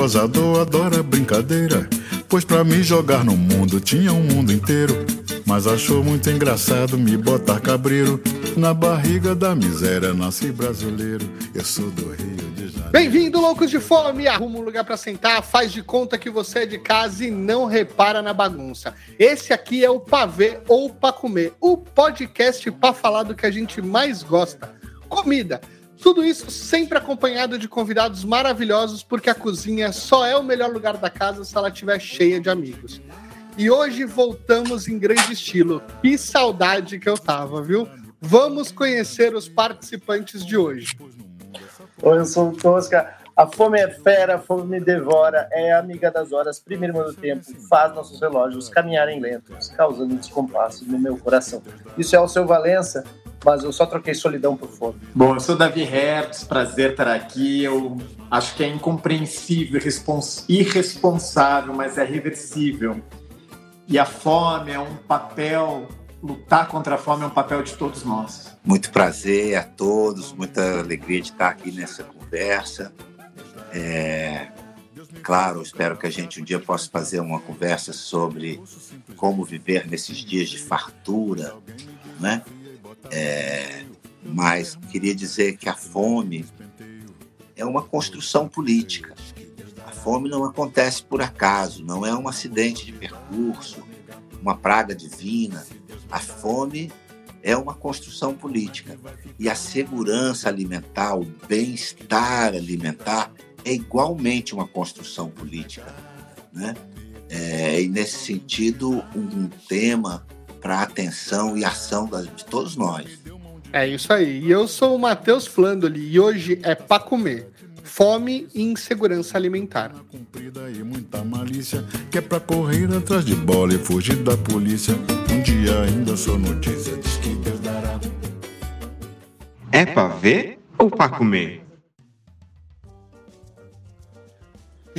gozador, adora brincadeira. Pois pra me jogar no mundo tinha um mundo inteiro. Mas achou muito engraçado me botar cabreiro. Na barriga da miséria nasci brasileiro. Eu sou do Rio de Janeiro. Bem-vindo, loucos de fome! Arruma um lugar para sentar, faz de conta que você é de casa e não repara na bagunça. Esse aqui é o Pavê ou Pra Comer, o podcast para falar do que a gente mais gosta: comida. Tudo isso sempre acompanhado de convidados maravilhosos, porque a cozinha só é o melhor lugar da casa se ela estiver cheia de amigos. E hoje voltamos em grande estilo. Que saudade que eu tava, viu? Vamos conhecer os participantes de hoje. Oi, eu sou o Tosca. A fome é fera, a fome me devora, é amiga das horas, primeiro do tempo, faz nossos relógios caminharem lentos, causando descompasso no meu coração. Isso é o seu Valença, mas eu só troquei solidão por fome. Bom, eu sou Davi Hertz, prazer estar aqui. Eu acho que é incompreensível, irresponsável, mas é reversível. E a fome é um papel, lutar contra a fome é um papel de todos nós. Muito prazer a todos, muita alegria de estar aqui nessa conversa. É, claro, espero que a gente um dia possa fazer uma conversa sobre como viver nesses dias de fartura, né? É, mas queria dizer que a fome é uma construção política. A fome não acontece por acaso, não é um acidente de percurso, uma praga divina. A fome é uma construção política. E a segurança alimentar, o bem-estar alimentar, é igualmente uma construção política. Né? É, e nesse sentido, um tema para atenção e ação de todos nós. É isso aí. E eu sou o Matheus Flandoli e hoje é para comer. Fome e insegurança alimentar. Comprida e muita malícia, que é pra correr atrás de bola e fugir da polícia. Um dia ainda sou notícia, diz que Deus dará. É pra ver ou pra comer?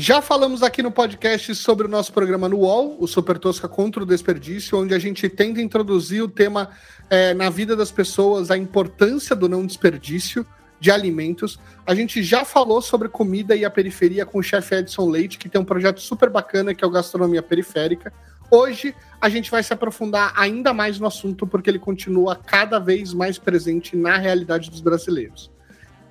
Já falamos aqui no podcast sobre o nosso programa no UOL, o Super Tosca contra o Desperdício, onde a gente tenta introduzir o tema é, na vida das pessoas, a importância do não desperdício de alimentos. A gente já falou sobre comida e a periferia com o chefe Edson Leite, que tem um projeto super bacana que é o Gastronomia Periférica. Hoje a gente vai se aprofundar ainda mais no assunto, porque ele continua cada vez mais presente na realidade dos brasileiros.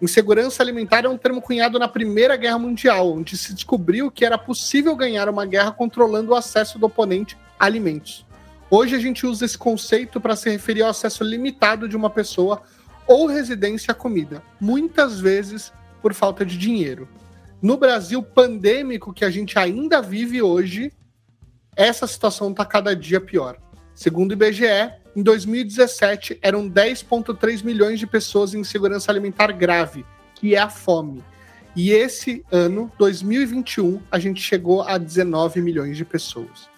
Insegurança alimentar é um termo cunhado na Primeira Guerra Mundial, onde se descobriu que era possível ganhar uma guerra controlando o acesso do oponente a alimentos. Hoje a gente usa esse conceito para se referir ao acesso limitado de uma pessoa ou residência à comida, muitas vezes por falta de dinheiro. No Brasil pandêmico que a gente ainda vive hoje, essa situação está cada dia pior. Segundo o IBGE, em 2017, eram 10,3 milhões de pessoas em insegurança alimentar grave, que é a fome. E esse ano, 2021, a gente chegou a 19 milhões de pessoas.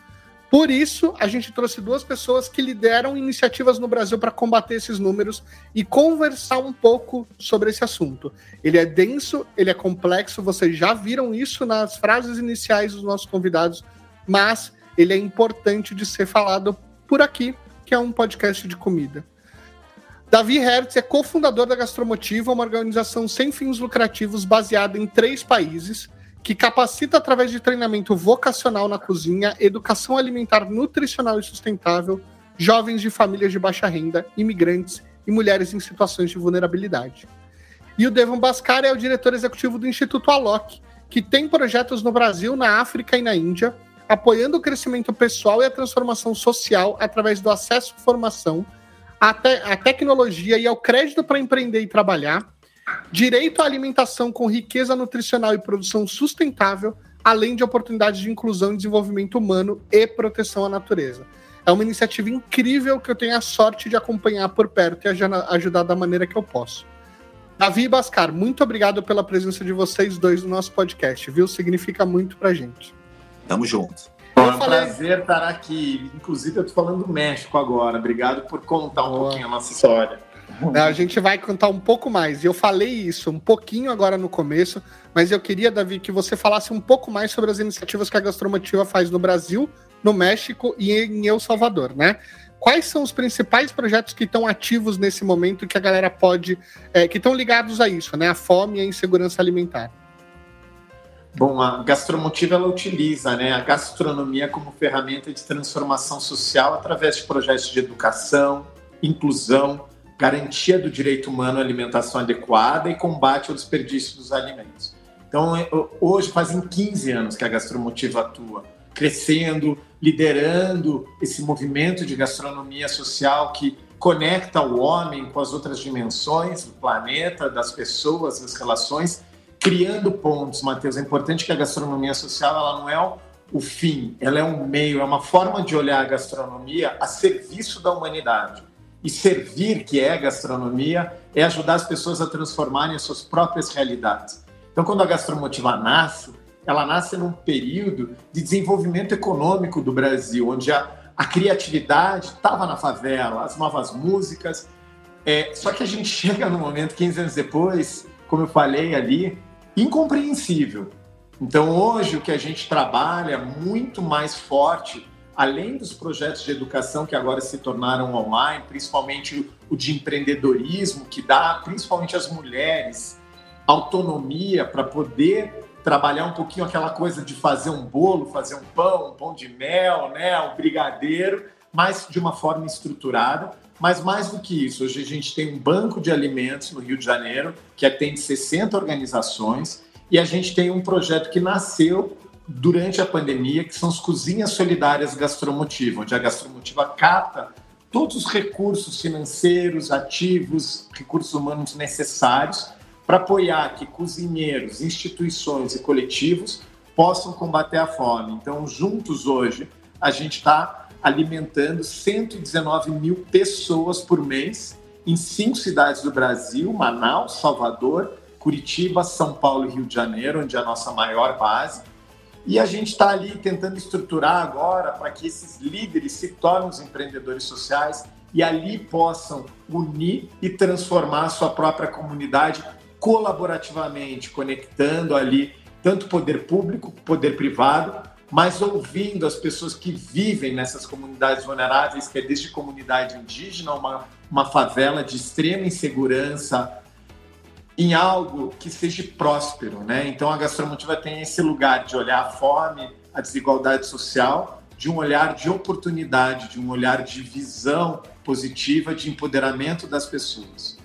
Por isso, a gente trouxe duas pessoas que lideram iniciativas no Brasil para combater esses números e conversar um pouco sobre esse assunto. Ele é denso, ele é complexo, vocês já viram isso nas frases iniciais dos nossos convidados, mas ele é importante de ser falado por aqui que é um podcast de comida. Davi Hertz é cofundador da Gastromotiva, uma organização sem fins lucrativos baseada em três países, que capacita através de treinamento vocacional na cozinha, educação alimentar nutricional e sustentável, jovens de famílias de baixa renda, imigrantes e mulheres em situações de vulnerabilidade. E o Devon Bascar é o diretor executivo do Instituto Alok, que tem projetos no Brasil, na África e na Índia, apoiando o crescimento pessoal e a transformação social através do acesso à formação, à, te à tecnologia e ao crédito para empreender e trabalhar, direito à alimentação com riqueza nutricional e produção sustentável, além de oportunidades de inclusão e desenvolvimento humano e proteção à natureza. É uma iniciativa incrível que eu tenho a sorte de acompanhar por perto e ajudar da maneira que eu posso. Davi e Bascar, muito obrigado pela presença de vocês dois no nosso podcast, viu? Significa muito pra gente. Tamo junto. Bom, é um falei... prazer estar aqui. Inclusive, eu tô falando do México agora. Obrigado por contar um Boa. pouquinho a nossa história. A gente vai contar um pouco mais. E eu falei isso um pouquinho agora no começo, mas eu queria, Davi, que você falasse um pouco mais sobre as iniciativas que a Gastromotiva faz no Brasil, no México e em El Salvador, né? Quais são os principais projetos que estão ativos nesse momento que a galera pode, é, que estão ligados a isso, né? A fome e a insegurança alimentar. Bom, a Gastromotiva ela utiliza né, a gastronomia como ferramenta de transformação social através de projetos de educação, inclusão, garantia do direito humano à alimentação adequada e combate ao desperdício dos alimentos. Então, é, hoje fazem 15 anos que a Gastromotiva atua, crescendo, liderando esse movimento de gastronomia social que conecta o homem com as outras dimensões do planeta, das pessoas, das relações criando pontos, Matheus. É importante que a gastronomia social ela não é o fim, ela é um meio, é uma forma de olhar a gastronomia a serviço da humanidade. E servir, que é gastronomia, é ajudar as pessoas a transformarem as suas próprias realidades. Então, quando a Gastromotiva nasce, ela nasce num período de desenvolvimento econômico do Brasil, onde a, a criatividade estava na favela, as novas músicas. É, só que a gente chega no momento, 15 anos depois, como eu falei ali, incompreensível. Então, hoje, o que a gente trabalha muito mais forte, além dos projetos de educação que agora se tornaram online, principalmente o de empreendedorismo, que dá principalmente às mulheres autonomia para poder trabalhar um pouquinho aquela coisa de fazer um bolo, fazer um pão, um pão de mel, né, um brigadeiro, mas de uma forma estruturada. Mas mais do que isso, hoje a gente tem um banco de alimentos no Rio de Janeiro que atende 60 organizações e a gente tem um projeto que nasceu durante a pandemia, que são as cozinhas solidárias gastromotiva, onde a gastromotiva capta todos os recursos financeiros, ativos, recursos humanos necessários para apoiar que cozinheiros, instituições e coletivos possam combater a fome. Então, juntos hoje, a gente está alimentando 119 mil pessoas por mês em cinco cidades do Brasil: Manaus, Salvador, Curitiba, São Paulo e Rio de Janeiro, onde é a nossa maior base. E a gente está ali tentando estruturar agora para que esses líderes se tornem os empreendedores sociais e ali possam unir e transformar a sua própria comunidade colaborativamente, conectando ali tanto poder público, poder privado, mas ouvindo as pessoas que vivem nessas comunidades vulneráveis, que é desde comunidade indígena, uma, uma favela de extrema insegurança, em algo que seja próspero, né? Então a gastronomia tem esse lugar de olhar a fome, a desigualdade social, de um olhar de oportunidade, de um olhar de visão positiva, de empoderamento das pessoas.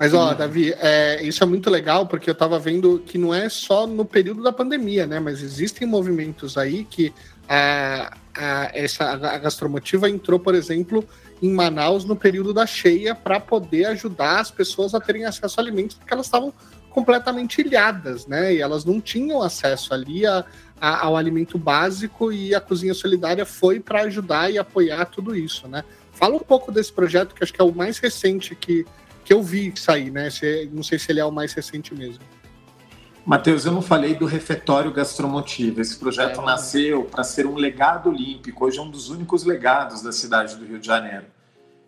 Mas, ó, Davi, é, isso é muito legal, porque eu estava vendo que não é só no período da pandemia, né? Mas existem movimentos aí que a, a, essa, a gastromotiva entrou, por exemplo, em Manaus no período da cheia para poder ajudar as pessoas a terem acesso a alimentos, porque elas estavam completamente ilhadas, né? E elas não tinham acesso ali a, a, ao alimento básico e a Cozinha Solidária foi para ajudar e apoiar tudo isso, né? Fala um pouco desse projeto, que acho que é o mais recente que que eu vi sair, né? Se, não sei se ele é o mais recente mesmo. Matheus, eu não falei do refeitório gastromotivo. Esse projeto é, nasceu para ser um legado olímpico. Hoje é um dos únicos legados da cidade do Rio de Janeiro.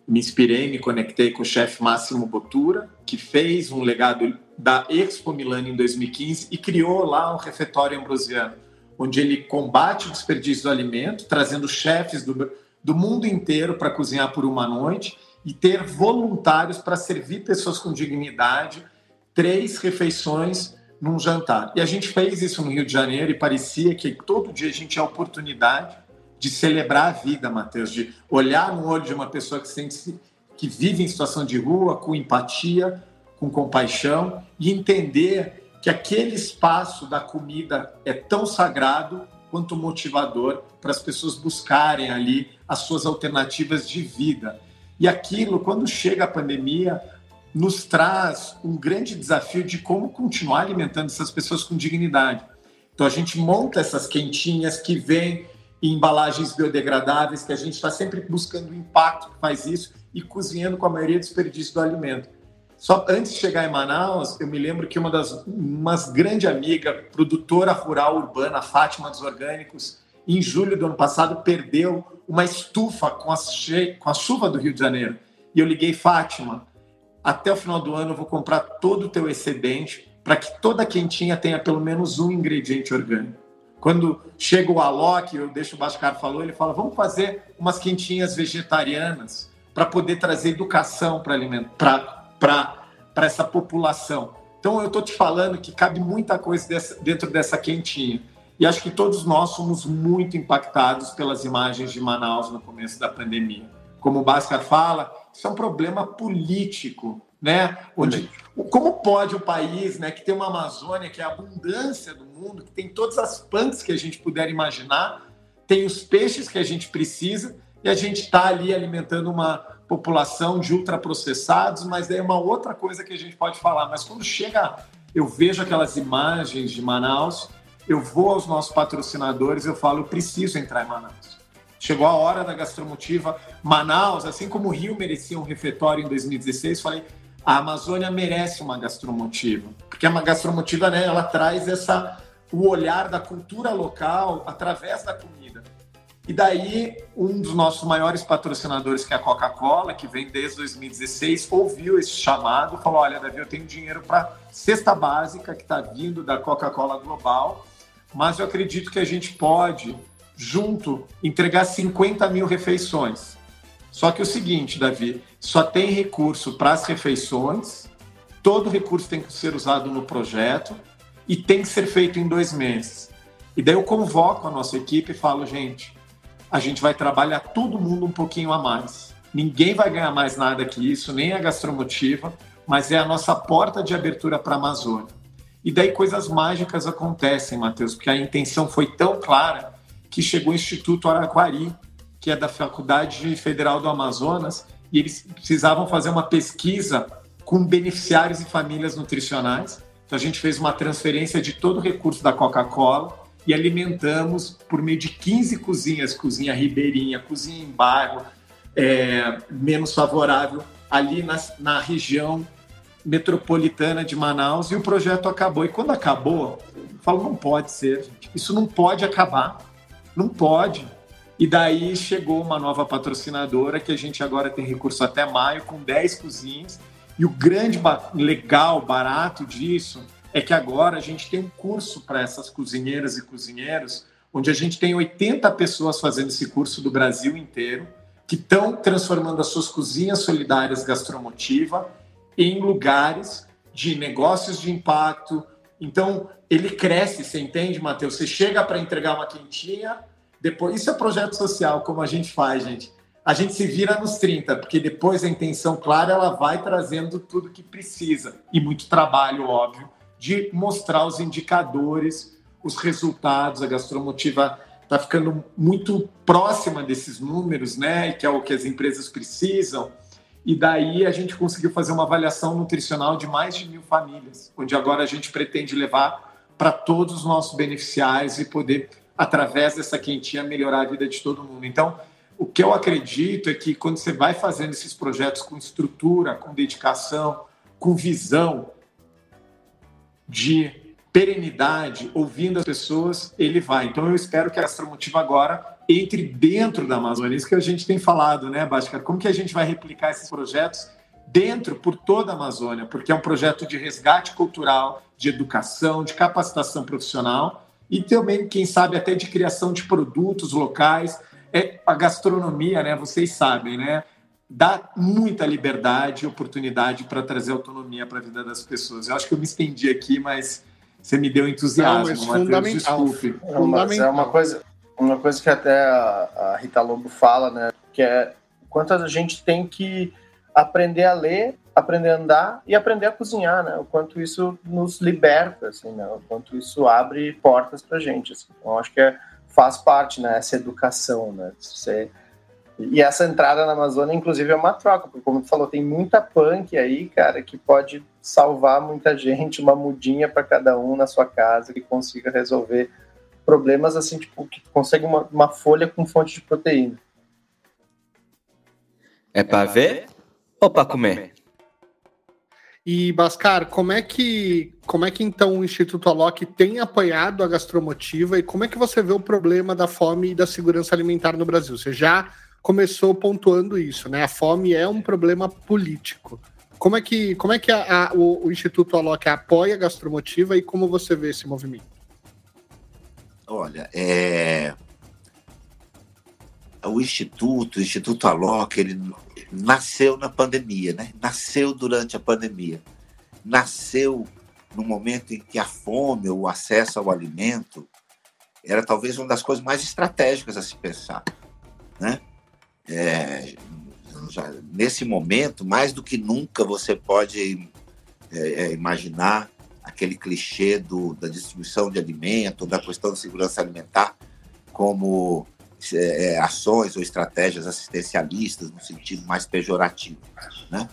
Me inspirei, me conectei com o chefe Máximo Botura, que fez um legado da Expo Milano em 2015 e criou lá um refeitório ambrosiano, onde ele combate o desperdício do alimento, trazendo chefes do, do mundo inteiro para cozinhar por uma noite e ter voluntários para servir pessoas com dignidade três refeições num jantar. E a gente fez isso no Rio de Janeiro e parecia que todo dia a gente tinha a oportunidade de celebrar a vida, Matheus, de olhar no olho de uma pessoa que sente que vive em situação de rua com empatia, com compaixão e entender que aquele espaço da comida é tão sagrado quanto motivador para as pessoas buscarem ali as suas alternativas de vida. E aquilo, quando chega a pandemia, nos traz um grande desafio de como continuar alimentando essas pessoas com dignidade. Então a gente monta essas quentinhas que vêm em embalagens biodegradáveis, que a gente está sempre buscando o impacto que faz isso e cozinhando com a maioria do desperdício do alimento. Só antes de chegar em Manaus, eu me lembro que uma das umas grande amiga, produtora rural urbana, Fátima dos Orgânicos, em julho do ano passado, perdeu uma estufa com a, com a chuva do Rio de Janeiro. E eu liguei, Fátima, até o final do ano eu vou comprar todo o teu excedente para que toda quentinha tenha pelo menos um ingrediente orgânico. Quando chega o Alok, eu deixo o Bascar falou, ele fala, vamos fazer umas quentinhas vegetarianas para poder trazer educação para essa população. Então eu estou te falando que cabe muita coisa dessa, dentro dessa quentinha. E acho que todos nós somos muito impactados pelas imagens de Manaus no começo da pandemia. Como o Bhaskar fala, isso é um problema político, né? Onde, como pode o país, né, que tem uma Amazônia que é a abundância do mundo, que tem todas as plantas que a gente puder imaginar, tem os peixes que a gente precisa e a gente está ali alimentando uma população de ultraprocessados, mas é uma outra coisa que a gente pode falar. Mas quando chega, eu vejo aquelas imagens de Manaus, eu vou aos nossos patrocinadores, eu falo, eu preciso entrar em Manaus. Chegou a hora da gastromotiva. Manaus, assim como o Rio merecia um refeitório em 2016, falei, a Amazônia merece uma gastromotiva, porque uma gastromotiva, né, ela traz essa o olhar da cultura local através da comida. E daí, um dos nossos maiores patrocinadores, que é a Coca-Cola, que vem desde 2016, ouviu esse chamado falou: Olha, Davi, eu tenho dinheiro para cesta básica que está vindo da Coca-Cola Global, mas eu acredito que a gente pode, junto, entregar 50 mil refeições. Só que o seguinte, Davi, só tem recurso para as refeições, todo recurso tem que ser usado no projeto e tem que ser feito em dois meses. E daí eu convoco a nossa equipe e falo, gente, a gente vai trabalhar todo mundo um pouquinho a mais. Ninguém vai ganhar mais nada que isso, nem a gastromotiva, mas é a nossa porta de abertura para a Amazônia. E daí coisas mágicas acontecem, Matheus, porque a intenção foi tão clara que chegou o Instituto Araquari, que é da Faculdade Federal do Amazonas, e eles precisavam fazer uma pesquisa com beneficiários e famílias nutricionais. Então a gente fez uma transferência de todo o recurso da Coca-Cola e alimentamos por meio de 15 cozinhas, cozinha ribeirinha, cozinha em bairro, é, menos favorável, ali na, na região metropolitana de Manaus, e o projeto acabou. E quando acabou, eu falo, não pode ser, gente. isso não pode acabar, não pode. E daí chegou uma nova patrocinadora que a gente agora tem recurso até maio, com 10 cozinhas, e o grande legal, barato disso é que agora a gente tem um curso para essas cozinheiras e cozinheiros, onde a gente tem 80 pessoas fazendo esse curso do Brasil inteiro, que estão transformando as suas cozinhas solidárias gastromotiva em lugares de negócios de impacto. Então, ele cresce, você entende, Matheus? Você chega para entregar uma quentinha, depois. Isso é projeto social, como a gente faz, gente. A gente se vira nos 30, porque depois a intenção clara ela vai trazendo tudo que precisa. E muito trabalho, óbvio, de mostrar os indicadores, os resultados. A gastromotiva está ficando muito próxima desses números, né? Que é o que as empresas precisam. E daí a gente conseguiu fazer uma avaliação nutricional de mais de mil famílias, onde agora a gente pretende levar para todos os nossos beneficiários e poder, através dessa quentinha, melhorar a vida de todo mundo. Então, o que eu acredito é que quando você vai fazendo esses projetos com estrutura, com dedicação, com visão, de perenidade, ouvindo as pessoas, ele vai. Então eu espero que a Astromotiva agora entre dentro da Amazônia. Isso que a gente tem falado, né, Báscara? Como que a gente vai replicar esses projetos dentro, por toda a Amazônia? Porque é um projeto de resgate cultural, de educação, de capacitação profissional e também, quem sabe, até de criação de produtos locais. É a gastronomia, né? Vocês sabem, né? dá muita liberdade e oportunidade para trazer autonomia para a vida das pessoas. Eu acho que eu me estendi aqui, mas você me deu entusiasmo, Não, fundamental. desculpe. Não, mas é uma coisa, uma coisa que até a, a Rita Lobo fala, né, que é quanto a gente tem que aprender a ler, aprender a andar e aprender a cozinhar, né? O quanto isso nos liberta, assim, né? O quanto isso abre portas para gente. Assim. Então, acho que é, faz parte, né? Essa educação, né? Você e essa entrada na Amazônia, inclusive, é uma troca, porque, como tu falou, tem muita punk aí, cara, que pode salvar muita gente, uma mudinha para cada um na sua casa, que consiga resolver problemas assim, tipo, que consegue uma, uma folha com fonte de proteína. É para ver ou para comer? E Bascar, como é que como é que então o Instituto Alok tem apoiado a gastromotiva e como é que você vê o problema da fome e da segurança alimentar no Brasil? Você já começou pontuando isso, né? A fome é um problema político. Como é que, como é que a, a, o, o, Instituto Alok apoia a gastromotiva e como você vê esse movimento? Olha, é... o Instituto, o Instituto Alok, ele nasceu na pandemia, né? Nasceu durante a pandemia. Nasceu no momento em que a fome, o acesso ao alimento, era talvez uma das coisas mais estratégicas a se pensar. Né? É, já, nesse momento, mais do que nunca, você pode é, é, imaginar aquele clichê do, da distribuição de alimento, da questão da segurança alimentar, como é, é, ações ou estratégias assistencialistas no sentido mais pejorativo. Né?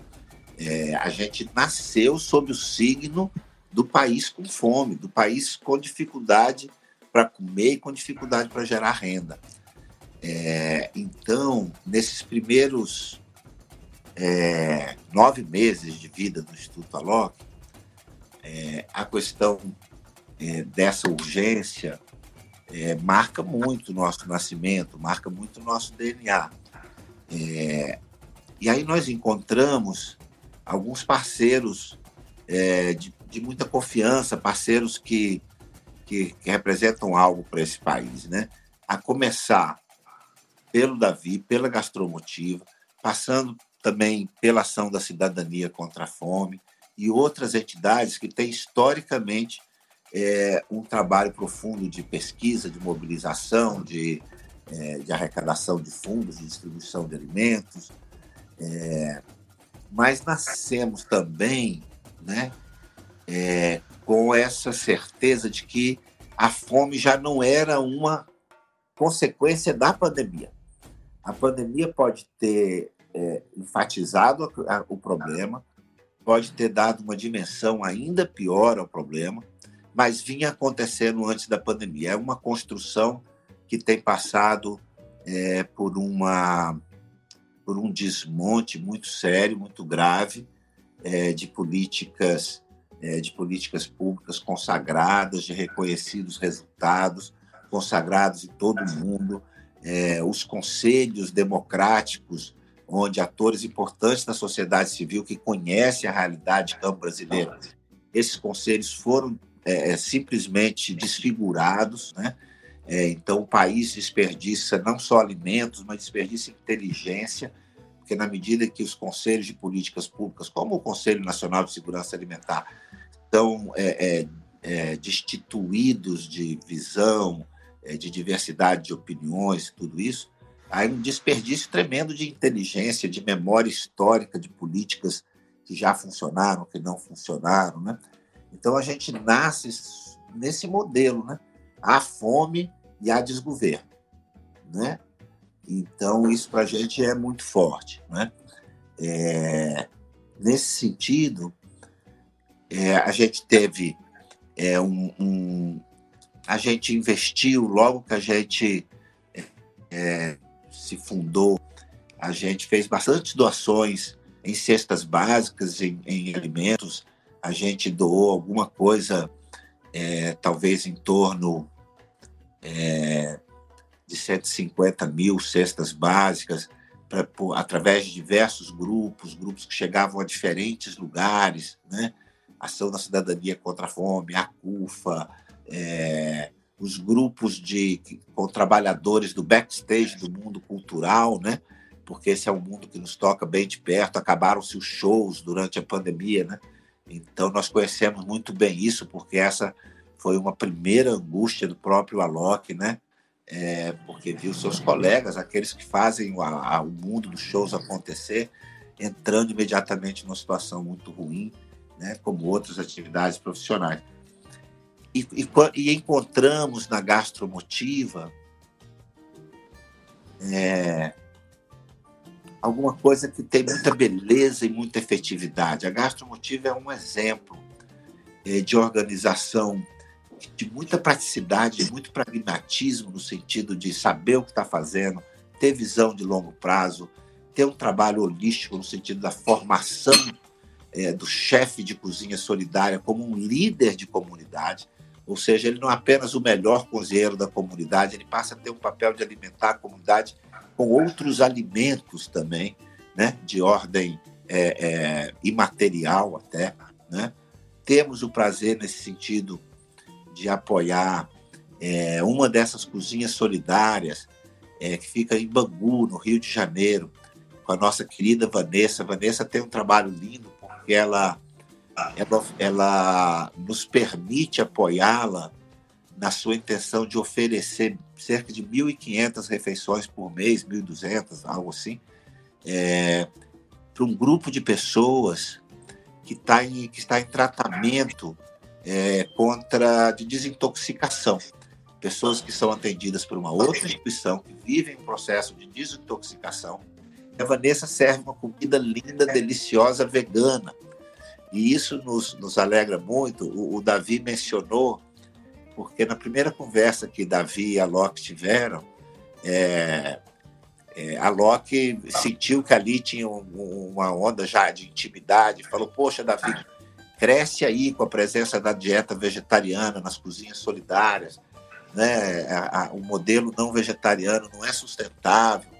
É, a gente nasceu sob o signo do país com fome, do país com dificuldade para comer e com dificuldade para gerar renda. É, então, nesses primeiros é, nove meses de vida do Instituto Alok, é, a questão é, dessa urgência é, marca muito o nosso nascimento, marca muito o nosso DNA. É, e aí nós encontramos alguns parceiros é, de, de, muita confiança, parceiros que, que, que representam algo para esse país, né? A começar pelo Davi, pela Gastromotiva, passando também pela ação da cidadania contra a fome e outras entidades que têm historicamente é, um trabalho profundo de pesquisa, de mobilização, de, é, de arrecadação de fundos, de distribuição de alimentos. É, mas nascemos também né, é, com essa certeza de que a fome já não era uma consequência da pandemia. A pandemia pode ter é, enfatizado o problema, pode ter dado uma dimensão ainda pior ao problema, mas vinha acontecendo antes da pandemia. É uma construção que tem passado é, por, uma, por um desmonte muito sério, muito grave é, de políticas é, de políticas públicas consagradas, de reconhecidos resultados, consagrados em todo o mundo, é, os conselhos democráticos, onde atores importantes da sociedade civil que conhecem a realidade campo brasileira, esses conselhos foram é, é, simplesmente desfigurados, né? É, então o país desperdiça não só alimentos, mas desperdiça inteligência, porque na medida que os conselhos de políticas públicas, como o Conselho Nacional de Segurança Alimentar, estão é, é, é destituídos de visão, de diversidade de opiniões, tudo isso, há um desperdício tremendo de inteligência, de memória histórica, de políticas que já funcionaram, que não funcionaram, né? Então a gente nasce nesse modelo, né? A fome e a desgoverno, né? Então isso para a gente é muito forte, né? É, nesse sentido, é, a gente teve é, um, um, a gente investiu logo que a gente é, se fundou, a gente fez bastante doações em cestas básicas, em, em alimentos, a gente doou alguma coisa, é, talvez em torno é, de 150 mil cestas básicas, pra, por, através de diversos grupos, grupos que chegavam a diferentes lugares, né? Ação da Cidadania contra a Fome, a CUFA, é, os grupos de com trabalhadores do backstage do mundo cultural, né? Porque esse é um mundo que nos toca bem de perto. Acabaram-se os shows durante a pandemia, né? Então, nós conhecemos muito bem isso, porque essa foi uma primeira angústia do próprio Alok, né? É, porque viu seus colegas, aqueles que fazem o, a, o mundo dos shows acontecer, entrando imediatamente numa situação muito ruim, né? como outras atividades profissionais. E, e, e encontramos na gastromotiva é, alguma coisa que tem muita beleza e muita efetividade. A gastromotiva é um exemplo é, de organização de muita praticidade, muito pragmatismo no sentido de saber o que está fazendo, ter visão de longo prazo, ter um trabalho holístico no sentido da formação é, do chefe de cozinha solidária como um líder de comunidade. Ou seja, ele não é apenas o melhor cozinheiro da comunidade, ele passa a ter um papel de alimentar a comunidade com outros alimentos também, né, de ordem é, é, imaterial até. Né? Temos o prazer, nesse sentido, de apoiar é, uma dessas cozinhas solidárias é, que fica em Bangu, no Rio de Janeiro, com a nossa querida Vanessa. Vanessa tem um trabalho lindo porque ela ela, ela nos permite apoiá-la na sua intenção de oferecer cerca de 1.500 refeições por mês, 1.200, algo assim, é, para um grupo de pessoas que, tá em, que está em tratamento é, contra de desintoxicação. Pessoas que são atendidas por uma outra instituição, que vivem um processo de desintoxicação. A Vanessa serve uma comida linda, deliciosa, vegana. E isso nos, nos alegra muito. O, o Davi mencionou, porque na primeira conversa que Davi e a Locke tiveram, é, é, a Locke sentiu que ali tinha um, uma onda já de intimidade, falou: Poxa, Davi, cresce aí com a presença da dieta vegetariana nas cozinhas solidárias. Né? A, a, o modelo não vegetariano não é sustentável.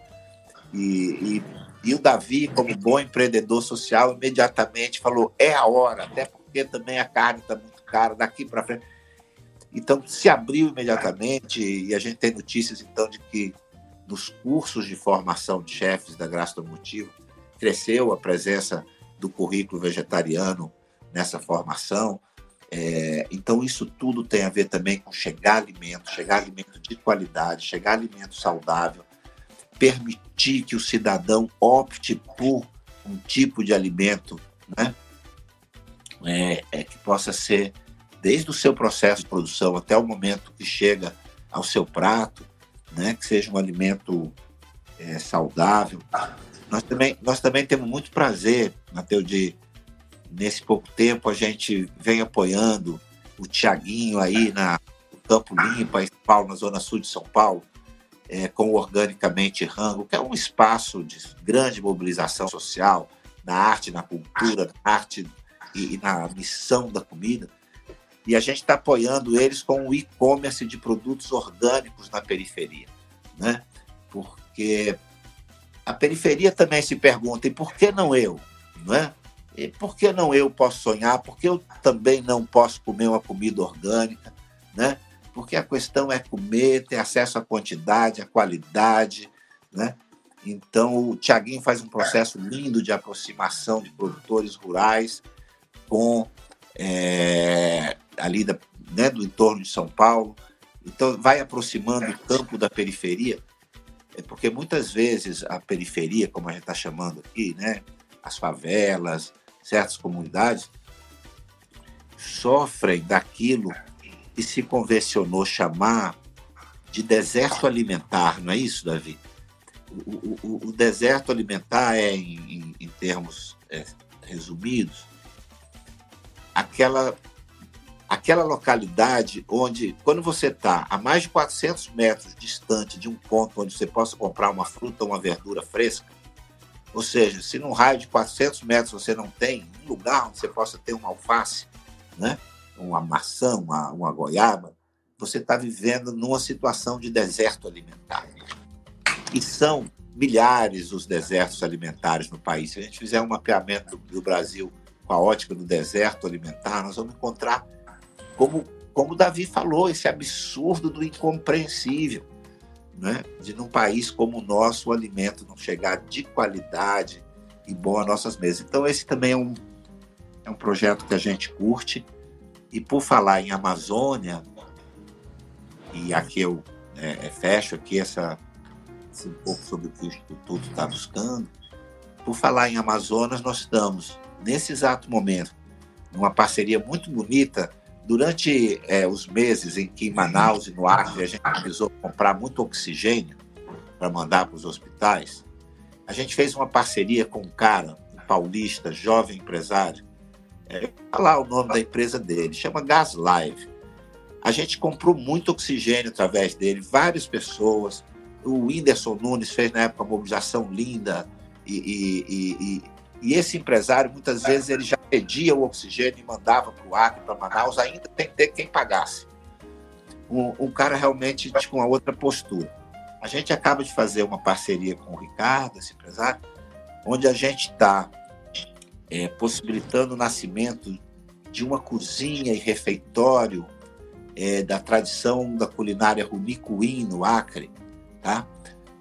E, e, e, o Davi, como bom empreendedor social, imediatamente falou: é a hora, até porque também a carne está muito cara, daqui para frente. Então, se abriu imediatamente, e a gente tem notícias, então, de que nos cursos de formação de chefes da Gastromotivo cresceu a presença do currículo vegetariano nessa formação. É, então, isso tudo tem a ver também com chegar alimento, chegar alimento de qualidade, chegar alimento saudável, permitir que o cidadão opte por um tipo de alimento né, é, é, que possa ser, desde o seu processo de produção até o momento que chega ao seu prato, né, que seja um alimento é, saudável. Nós também, nós também temos muito prazer, Matheus, de nesse pouco tempo a gente vem apoiando o Tiaguinho aí na no Campo Limpa, em São Paulo, na Zona Sul de São Paulo, é, com Organicamente Rango, que é um espaço de grande mobilização social na arte, na cultura, na arte e, e na missão da comida. E a gente está apoiando eles com o e-commerce de produtos orgânicos na periferia, né? Porque a periferia também se pergunta, e por que não eu? Não é? E por que não eu posso sonhar? Por que eu também não posso comer uma comida orgânica? Né? Porque a questão é comer, ter acesso à quantidade, à qualidade. Né? Então, o Tiaguinho faz um processo lindo de aproximação de produtores rurais com é, ali da, né, do entorno de São Paulo. Então, vai aproximando o campo da periferia, é porque muitas vezes a periferia, como a gente está chamando aqui, né, as favelas, certas comunidades sofrem daquilo que se convencionou chamar de deserto alimentar, não é isso, Davi? O, o, o deserto alimentar é, em, em, em termos é, resumidos, aquela, aquela localidade onde, quando você está a mais de 400 metros distante de um ponto onde você possa comprar uma fruta ou uma verdura fresca, ou seja, se num raio de 400 metros você não tem um lugar onde você possa ter uma alface, né? Uma maçã, uma, uma goiaba, você está vivendo numa situação de deserto alimentar. E são milhares os desertos alimentares no país. Se a gente fizer um mapeamento do Brasil com a ótica do deserto alimentar, nós vamos encontrar, como, como Davi falou, esse absurdo do incompreensível né, de num país como o nosso o alimento não chegar de qualidade e bom às nossas mesas. Então esse também é um, é um projeto que a gente curte. E por falar em Amazônia, e aqui eu é, é fecho aqui essa, um pouco sobre o que o Instituto está buscando, por falar em Amazonas, nós estamos, nesse exato momento, numa parceria muito bonita Durante é, os meses em que em Manaus e no Acre a gente precisou comprar muito oxigênio para mandar para os hospitais, a gente fez uma parceria com um cara, um paulista, jovem empresário. É, falar o nome da empresa dele, chama Gas Live. A gente comprou muito oxigênio através dele, várias pessoas. O Whindersson Nunes fez na época uma mobilização linda e, e, e, e esse empresário, muitas vezes, ele já pedia o oxigênio e mandava para o Acre, para Manaus, ainda tem que ter quem pagasse. Um, um cara realmente com uma outra postura. A gente acaba de fazer uma parceria com o Ricardo, esse empresário, onde a gente está é, possibilitando o nascimento de uma cozinha e refeitório é, da tradição da culinária Runicuim, no Acre, tá?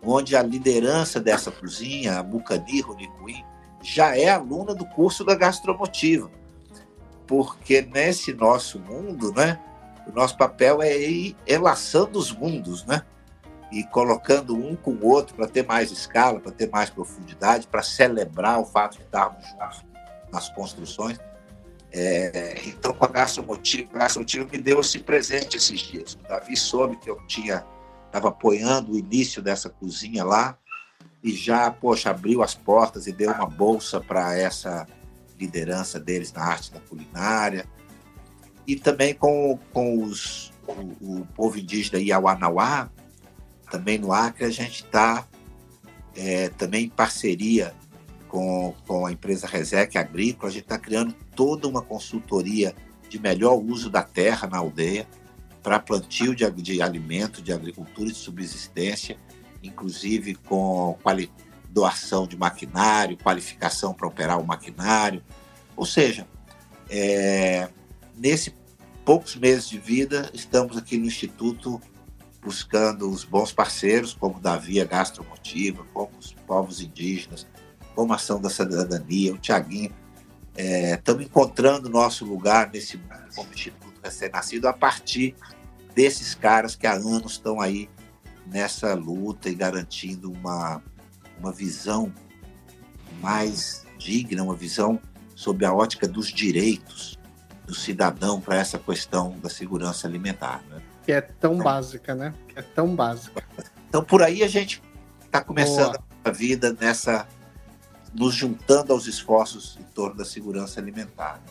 onde a liderança dessa cozinha, a Mucani Runicuim, já é aluna do curso da gastromotiva. porque nesse nosso mundo, né, o nosso papel é ir relaçando os mundos, né? E colocando um com o outro para ter mais escala, para ter mais profundidade, para celebrar o fato de estarmos juntos nas construções. É, então, com a gastromotiva, a gastromotiva me deu esse presente esses dias. O Davi soube que eu tinha estava apoiando o início dessa cozinha lá e já, poxa, abriu as portas e deu uma bolsa para essa liderança deles na arte da culinária. E também com, com os, o, o povo indígena Iauanauá, também no Acre, a gente está é, também em parceria com, com a empresa Resec Agrícola, a gente está criando toda uma consultoria de melhor uso da terra na aldeia para plantio de, de alimento, de agricultura de subsistência, inclusive com quali, doação de maquinário, qualificação para operar o maquinário. Ou seja, é, poucos meses de vida, estamos aqui no Instituto buscando os bons parceiros, como da Via Gastromotiva, como os povos indígenas, como a Ação da Cidadania, o Tiaguinho. É, estamos encontrando nosso lugar nesse mundo como Instituto Recém-Nascido a partir desses caras que há anos estão aí nessa luta e garantindo uma, uma visão mais digna, uma visão sob a ótica dos direitos do cidadão para essa questão da segurança alimentar. Né? Que é tão então, básica, né? Que é tão básica. Então, por aí a gente está começando Boa. a vida nessa. Nos juntando aos esforços em torno da segurança alimentar.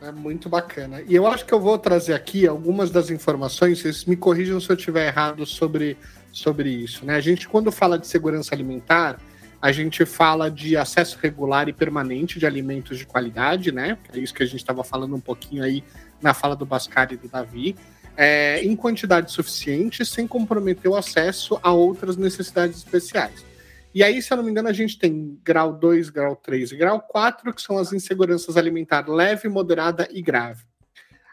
É muito bacana. E eu acho que eu vou trazer aqui algumas das informações, vocês me corrijam se eu estiver errado sobre, sobre isso. Né? A gente, quando fala de segurança alimentar, a gente fala de acesso regular e permanente de alimentos de qualidade, né? É isso que a gente estava falando um pouquinho aí na fala do Bascari e do Davi. É, em quantidade suficiente, sem comprometer o acesso a outras necessidades especiais. E aí, se eu não me engano, a gente tem grau 2, grau 3 e grau 4, que são as inseguranças alimentares leve, moderada e grave.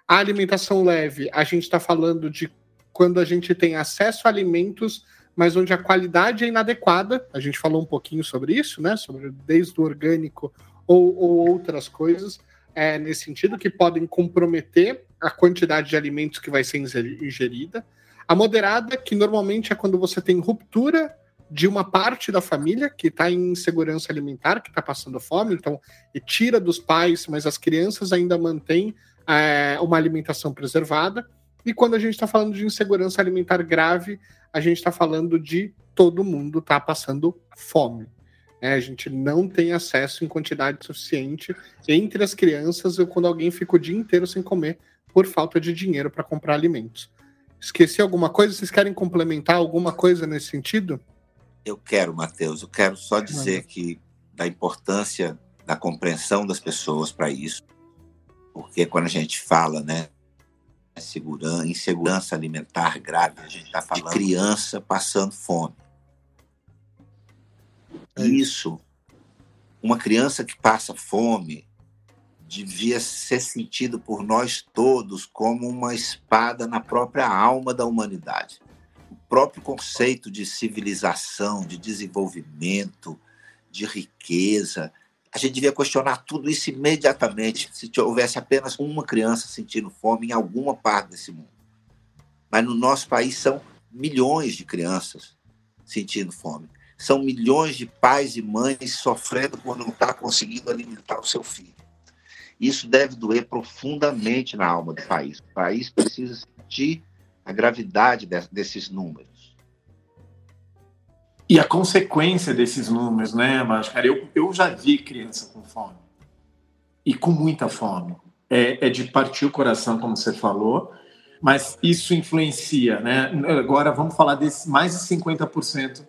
A alimentação leve, a gente está falando de quando a gente tem acesso a alimentos, mas onde a qualidade é inadequada. A gente falou um pouquinho sobre isso, né? Sobre desde o orgânico ou, ou outras coisas é, nesse sentido, que podem comprometer a quantidade de alimentos que vai ser ingerida. A moderada, que normalmente é quando você tem ruptura de uma parte da família que está em insegurança alimentar, que está passando fome, então e tira dos pais, mas as crianças ainda mantêm é, uma alimentação preservada. E quando a gente está falando de insegurança alimentar grave, a gente está falando de todo mundo está passando fome. É, a gente não tem acesso em quantidade suficiente entre as crianças ou quando alguém fica o dia inteiro sem comer por falta de dinheiro para comprar alimentos. Esqueci alguma coisa? Vocês querem complementar alguma coisa nesse sentido? Eu quero, Matheus, eu quero só dizer que da importância da compreensão das pessoas para isso, porque quando a gente fala, né, segurança, insegurança alimentar grave, a gente está falando de criança passando fome. É isso, uma criança que passa fome devia ser sentido por nós todos como uma espada na própria alma da humanidade próprio conceito de civilização, de desenvolvimento, de riqueza. A gente devia questionar tudo isso imediatamente se houvesse apenas uma criança sentindo fome em alguma parte desse mundo. Mas no nosso país são milhões de crianças sentindo fome. São milhões de pais e mães sofrendo por não estar conseguindo alimentar o seu filho. Isso deve doer profundamente na alma do país. O país precisa sentir a gravidade de, desses números. E a consequência desses números, né, Máscara? Eu, eu já vi criança com fome. E com muita fome. É, é de partir o coração, como você falou, mas isso influencia, né? Agora vamos falar desse mais de 50%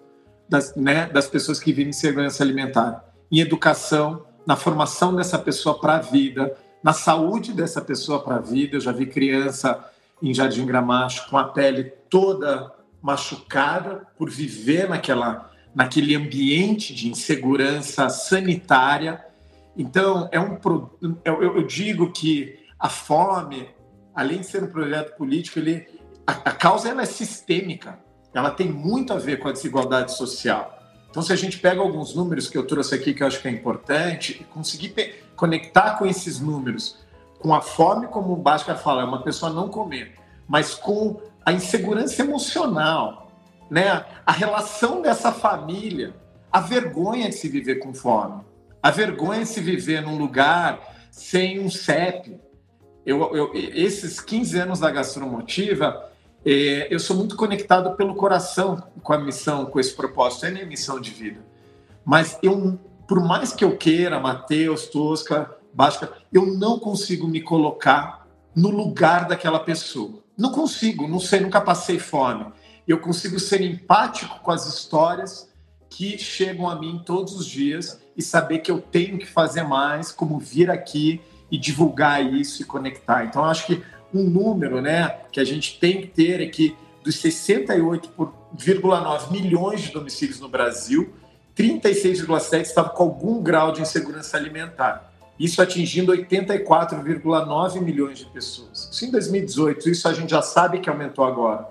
das, né, das pessoas que vivem em segurança alimentar. Em educação, na formação dessa pessoa para a vida, na saúde dessa pessoa para a vida. Eu já vi criança em Jardim Gramacho com a pele toda machucada por viver naquela, naquele ambiente de insegurança sanitária. Então, é um, eu, eu digo que a fome, além de ser um projeto político, ele, a, a causa ela é sistêmica. Ela tem muito a ver com a desigualdade social. Então, se a gente pega alguns números que eu trouxe aqui que eu acho que é importante e conseguir conectar com esses números com a fome, como o Bhaskar fala, é uma pessoa não comer, mas com a insegurança emocional, né? a relação dessa família, a vergonha de se viver com fome, a vergonha de se viver num lugar sem um CEP. Eu, eu, esses 15 anos da gastromotiva, é, eu sou muito conectado pelo coração com a missão, com esse propósito, é minha missão de vida. Mas eu, por mais que eu queira, Matheus, Tosca, Básica, eu não consigo me colocar no lugar daquela pessoa. Não consigo, não sei, nunca passei fome. Eu consigo ser empático com as histórias que chegam a mim todos os dias e saber que eu tenho que fazer mais, como vir aqui e divulgar isso e conectar. Então, acho que um número né, que a gente tem que ter é que dos 68,9 milhões de domicílios no Brasil, 36,7 estavam com algum grau de insegurança alimentar. Isso atingindo 84,9 milhões de pessoas. Isso em 2018, isso a gente já sabe que aumentou agora.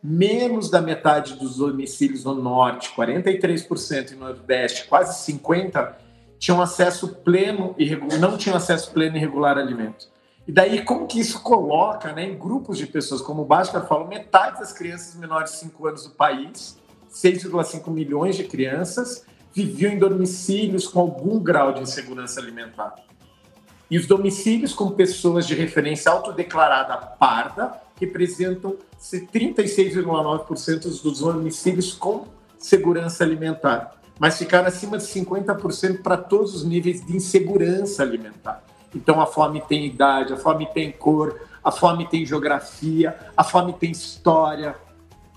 Menos da metade dos domicílios no norte, 43% no nordeste, quase 50%, tinham acesso pleno e não tinham acesso pleno e regular a alimento. E daí, como que isso coloca né, em grupos de pessoas? Como o Bhaskar falou, metade das crianças menores de 5 anos do país, 6,5 milhões de crianças, viviam em domicílios com algum grau de insegurança alimentar. E os domicílios com pessoas de referência autodeclarada parda representam 36,9% dos domicílios com segurança alimentar, mas ficaram acima de 50% para todos os níveis de insegurança alimentar. Então a fome tem idade, a fome tem cor, a fome tem geografia, a fome tem história,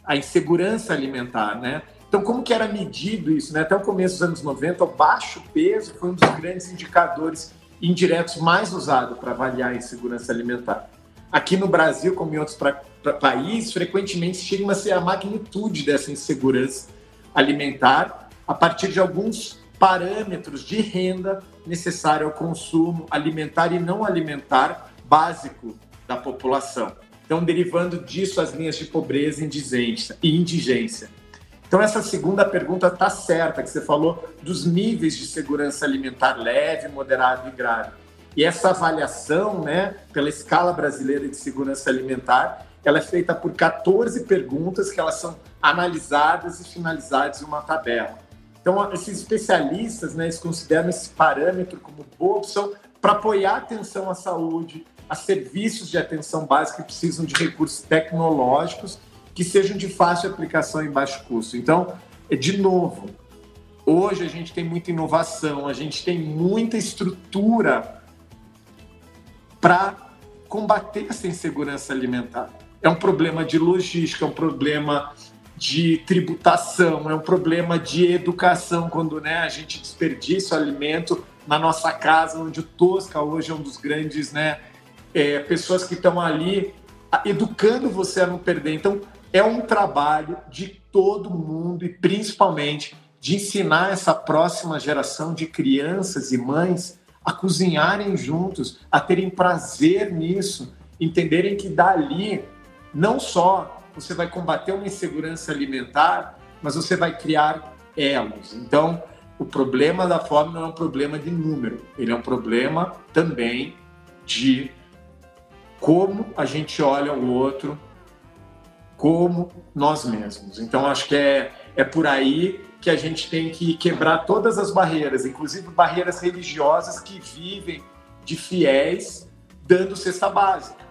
a insegurança alimentar, né? Então, como que era medido isso? Né? Até o começo dos anos 90, o baixo peso foi um dos grandes indicadores indiretos mais usados para avaliar a insegurança alimentar. Aqui no Brasil, como em outros pra, pra países, frequentemente estima-se a magnitude dessa insegurança alimentar a partir de alguns parâmetros de renda necessário ao consumo alimentar e não alimentar básico da população. Então, derivando disso as linhas de pobreza e indigência. Então, essa segunda pergunta está certa, que você falou dos níveis de segurança alimentar leve, moderado e grave. E essa avaliação, né, pela escala brasileira de segurança alimentar, ela é feita por 14 perguntas que elas são analisadas e finalizadas em uma tabela. Então, esses especialistas, né, eles consideram esse parâmetro como boa opção para apoiar a atenção à saúde, a serviços de atenção básica que precisam de recursos tecnológicos que sejam de fácil aplicação e baixo custo. Então, é de novo, hoje a gente tem muita inovação, a gente tem muita estrutura para combater essa insegurança alimentar. É um problema de logística, é um problema de tributação, é um problema de educação, quando né, a gente desperdiça o alimento na nossa casa, onde o Tosca hoje é um dos grandes, né, é, pessoas que estão ali educando você a não perder. Então, é um trabalho de todo mundo e principalmente de ensinar essa próxima geração de crianças e mães a cozinharem juntos, a terem prazer nisso, entenderem que dali não só você vai combater uma insegurança alimentar, mas você vai criar elos. Então, o problema da fome não é um problema de número, ele é um problema também de como a gente olha o outro como nós mesmos. Então, acho que é, é por aí que a gente tem que quebrar todas as barreiras, inclusive barreiras religiosas que vivem de fiéis dando cesta básica.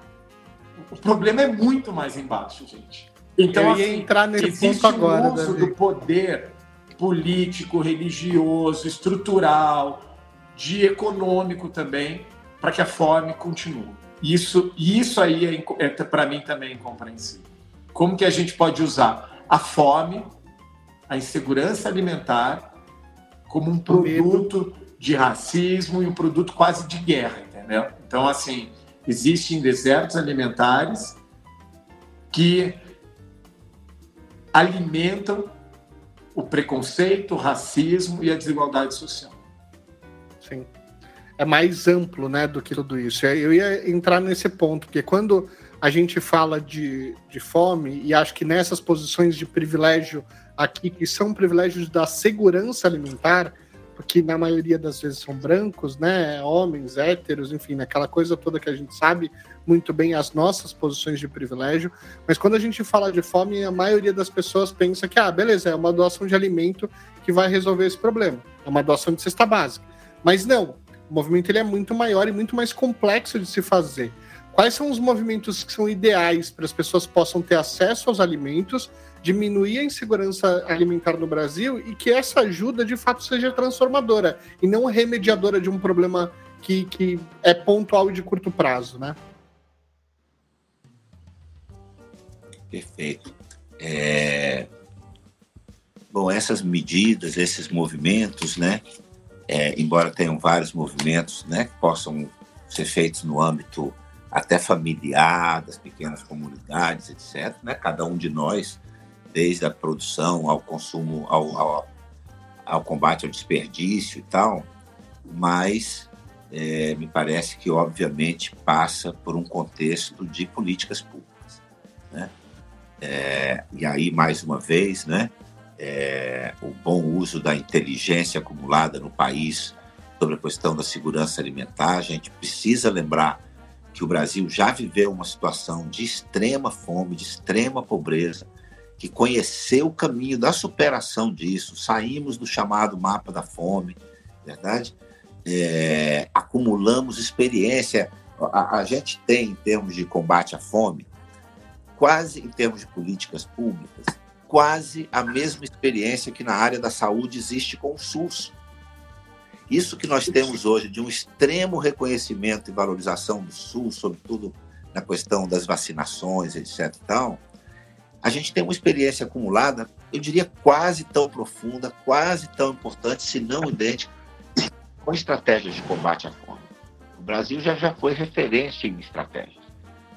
O problema é muito mais embaixo, gente. Então, Eu ia assim, entrar nesse ponto agora, um uso do poder político, religioso, estrutural, de econômico também, para que a fome continue. Isso, isso aí é, é para mim também incompreensível. Como que a gente pode usar a fome, a insegurança alimentar, como um produto de racismo e um produto quase de guerra, entendeu? Então, assim, existem desertos alimentares que alimentam o preconceito, o racismo e a desigualdade social. Sim. É mais amplo, né, do que tudo isso. Eu ia entrar nesse ponto, porque quando a gente fala de, de fome, e acho que nessas posições de privilégio aqui, que são privilégios da segurança alimentar, que na maioria das vezes são brancos, né, homens, héteros, enfim, naquela coisa toda que a gente sabe muito bem as nossas posições de privilégio, mas quando a gente fala de fome, a maioria das pessoas pensa que, ah, beleza, é uma doação de alimento que vai resolver esse problema, é uma doação de cesta básica. Mas não, o movimento ele é muito maior e muito mais complexo de se fazer. Quais são os movimentos que são ideais para as pessoas possam ter acesso aos alimentos, diminuir a insegurança alimentar no Brasil e que essa ajuda de fato seja transformadora e não remediadora de um problema que, que é pontual e de curto prazo, né? Perfeito. É... Bom, essas medidas, esses movimentos, né? É, embora tenham vários movimentos, né, que possam ser feitos no âmbito até familiar, das pequenas comunidades, etc. Né? Cada um de nós, desde a produção ao consumo, ao, ao, ao combate ao desperdício e tal, mas é, me parece que, obviamente, passa por um contexto de políticas públicas. Né? É, e aí, mais uma vez, né, é, o bom uso da inteligência acumulada no país sobre a questão da segurança alimentar. A gente precisa lembrar que o Brasil já viveu uma situação de extrema fome, de extrema pobreza, que conheceu o caminho da superação disso. Saímos do chamado mapa da fome, verdade? É, acumulamos experiência. A, a gente tem, em termos de combate à fome, quase em termos de políticas públicas, quase a mesma experiência que na área da saúde existe com o SUS. Isso que nós temos hoje de um extremo reconhecimento e valorização do SUS, sobretudo na questão das vacinações, etc. Então, a gente tem uma experiência acumulada, eu diria quase tão profunda, quase tão importante, se não idêntica, com estratégias de combate à fome. O Brasil já, já foi referência em estratégias.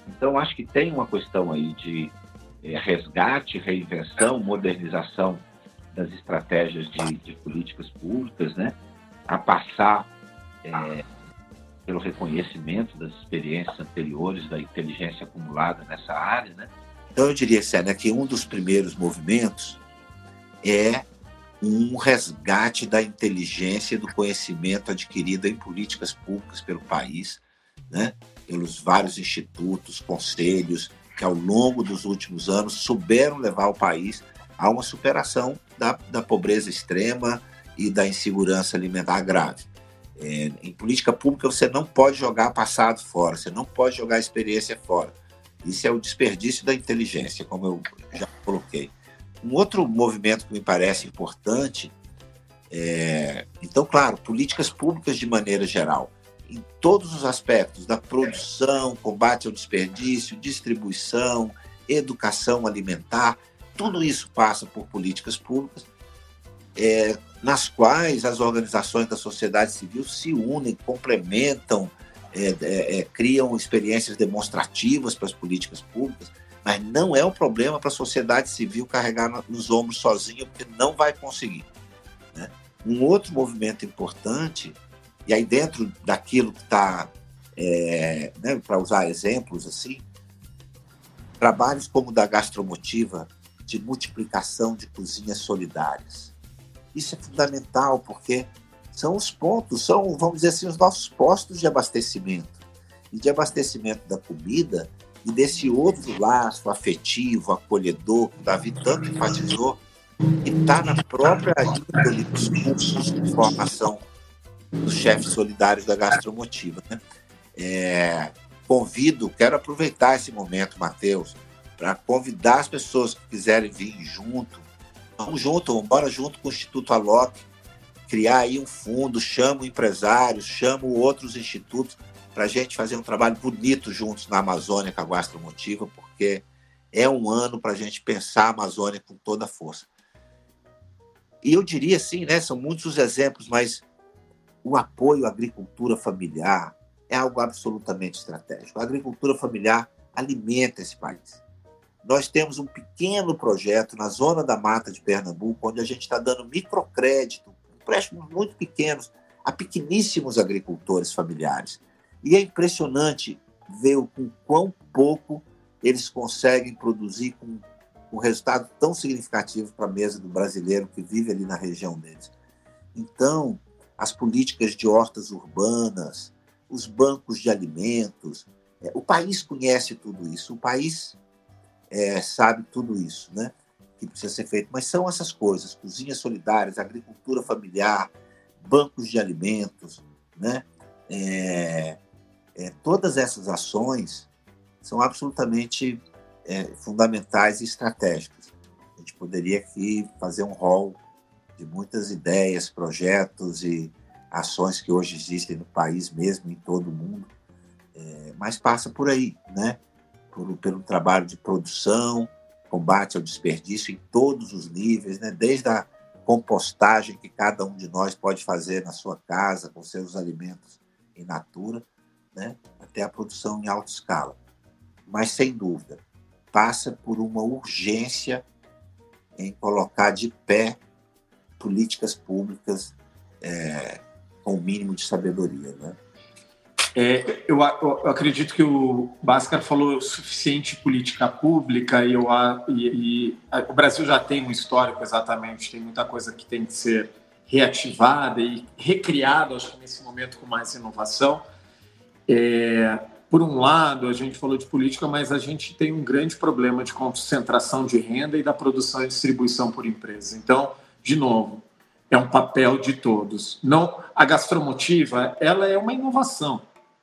Então, acho que tem uma questão aí de é, resgate, reinvenção, modernização das estratégias de, de políticas públicas, né? A passar é, pelo reconhecimento das experiências anteriores da inteligência acumulada nessa área, né? Então eu diria, Sérgio, que um dos primeiros movimentos é um resgate da inteligência e do conhecimento adquirido em políticas públicas pelo país, né? pelos vários institutos, conselhos, que ao longo dos últimos anos souberam levar o país a uma superação da, da pobreza extrema, e da insegurança alimentar grave. É, em política pública, você não pode jogar passado fora, você não pode jogar experiência fora. Isso é o desperdício da inteligência, como eu já coloquei. Um outro movimento que me parece importante é, então, claro, políticas públicas de maneira geral, em todos os aspectos da produção, combate ao desperdício, distribuição, educação alimentar, tudo isso passa por políticas públicas é, nas quais as organizações da sociedade civil se unem, complementam, é, é, é, criam experiências demonstrativas para as políticas públicas, mas não é um problema para a sociedade civil carregar nos ombros sozinha, porque não vai conseguir. Né? Um outro movimento importante, e aí dentro daquilo que está, é, né, para usar exemplos assim, trabalhos como o da gastromotiva, de multiplicação de cozinhas solidárias isso é fundamental, porque são os pontos, são, vamos dizer assim, os nossos postos de abastecimento. E de abastecimento da comida e desse outro laço afetivo, acolhedor, que Davi tanto enfatizou, que está na própria índole dos cursos de formação dos chefes solidários da gastromotiva. Né? É, convido, quero aproveitar esse momento, Matheus, para convidar as pessoas que quiserem vir junto Vamos junto, vamos embora junto com o Instituto Alok, criar aí um fundo, chamo empresários, chamo outros institutos para a gente fazer um trabalho bonito juntos na Amazônia com a Gastromotiva, porque é um ano para a gente pensar a Amazônia com toda a força. E eu diria assim, né, são muitos os exemplos, mas o apoio à agricultura familiar é algo absolutamente estratégico. A agricultura familiar alimenta esse país. Nós temos um pequeno projeto na zona da mata de Pernambuco, onde a gente está dando microcrédito, empréstimos muito pequenos, a pequeníssimos agricultores familiares. E é impressionante ver com quão pouco eles conseguem produzir com um resultado tão significativo para a mesa do brasileiro que vive ali na região deles. Então, as políticas de hortas urbanas, os bancos de alimentos. É, o país conhece tudo isso, o país é, sabe tudo isso, né? Que precisa ser feito. Mas são essas coisas: cozinhas solidárias, agricultura familiar, bancos de alimentos, né? É, é, todas essas ações são absolutamente é, fundamentais e estratégicas. A gente poderia aqui fazer um rol de muitas ideias, projetos e ações que hoje existem no país mesmo, em todo o mundo, é, mas passa por aí, né? Pelo trabalho de produção, combate ao desperdício em todos os níveis, né? Desde a compostagem que cada um de nós pode fazer na sua casa com seus alimentos in natura, né? Até a produção em alta escala. Mas sem dúvida, passa por uma urgência em colocar de pé políticas públicas é, com o mínimo de sabedoria, né? É, eu, eu, acredito que o Bhaskar falou o suficiente política pública e, eu, e, e a, o Brasil já tem um histórico exatamente, tem muita coisa que tem que ser reativada e recriada, acho que nesse momento com mais inovação. É, por um lado, a gente falou de política, mas a gente tem um grande problema de concentração de renda e da produção e distribuição por empresas. Então, de novo, é um papel de todos. Não, a gastromotiva, ela é uma inovação.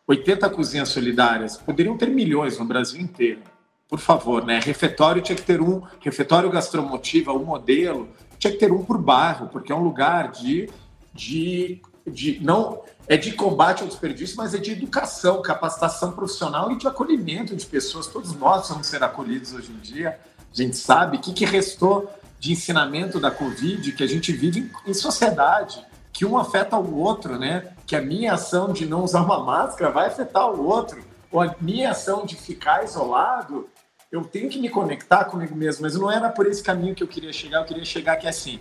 80 cozinhas solidárias poderiam ter milhões no Brasil inteiro. Por favor, né? Refeitório tinha que ter um, refeitório gastromotiva, um modelo, tinha que ter um por bairro, porque é um lugar de, de, de não é de combate ao desperdício, mas é de educação, capacitação profissional e de acolhimento de pessoas. Todos nós vamos ser acolhidos hoje em dia. A gente sabe o que, que restou de ensinamento da Covid que a gente vive em, sociedade, que um afeta o outro, né? Que a minha ação de não usar uma máscara vai afetar o outro, ou a minha ação de ficar isolado, eu tenho que me conectar comigo mesmo, mas não era por esse caminho que eu queria chegar, eu queria chegar que é assim.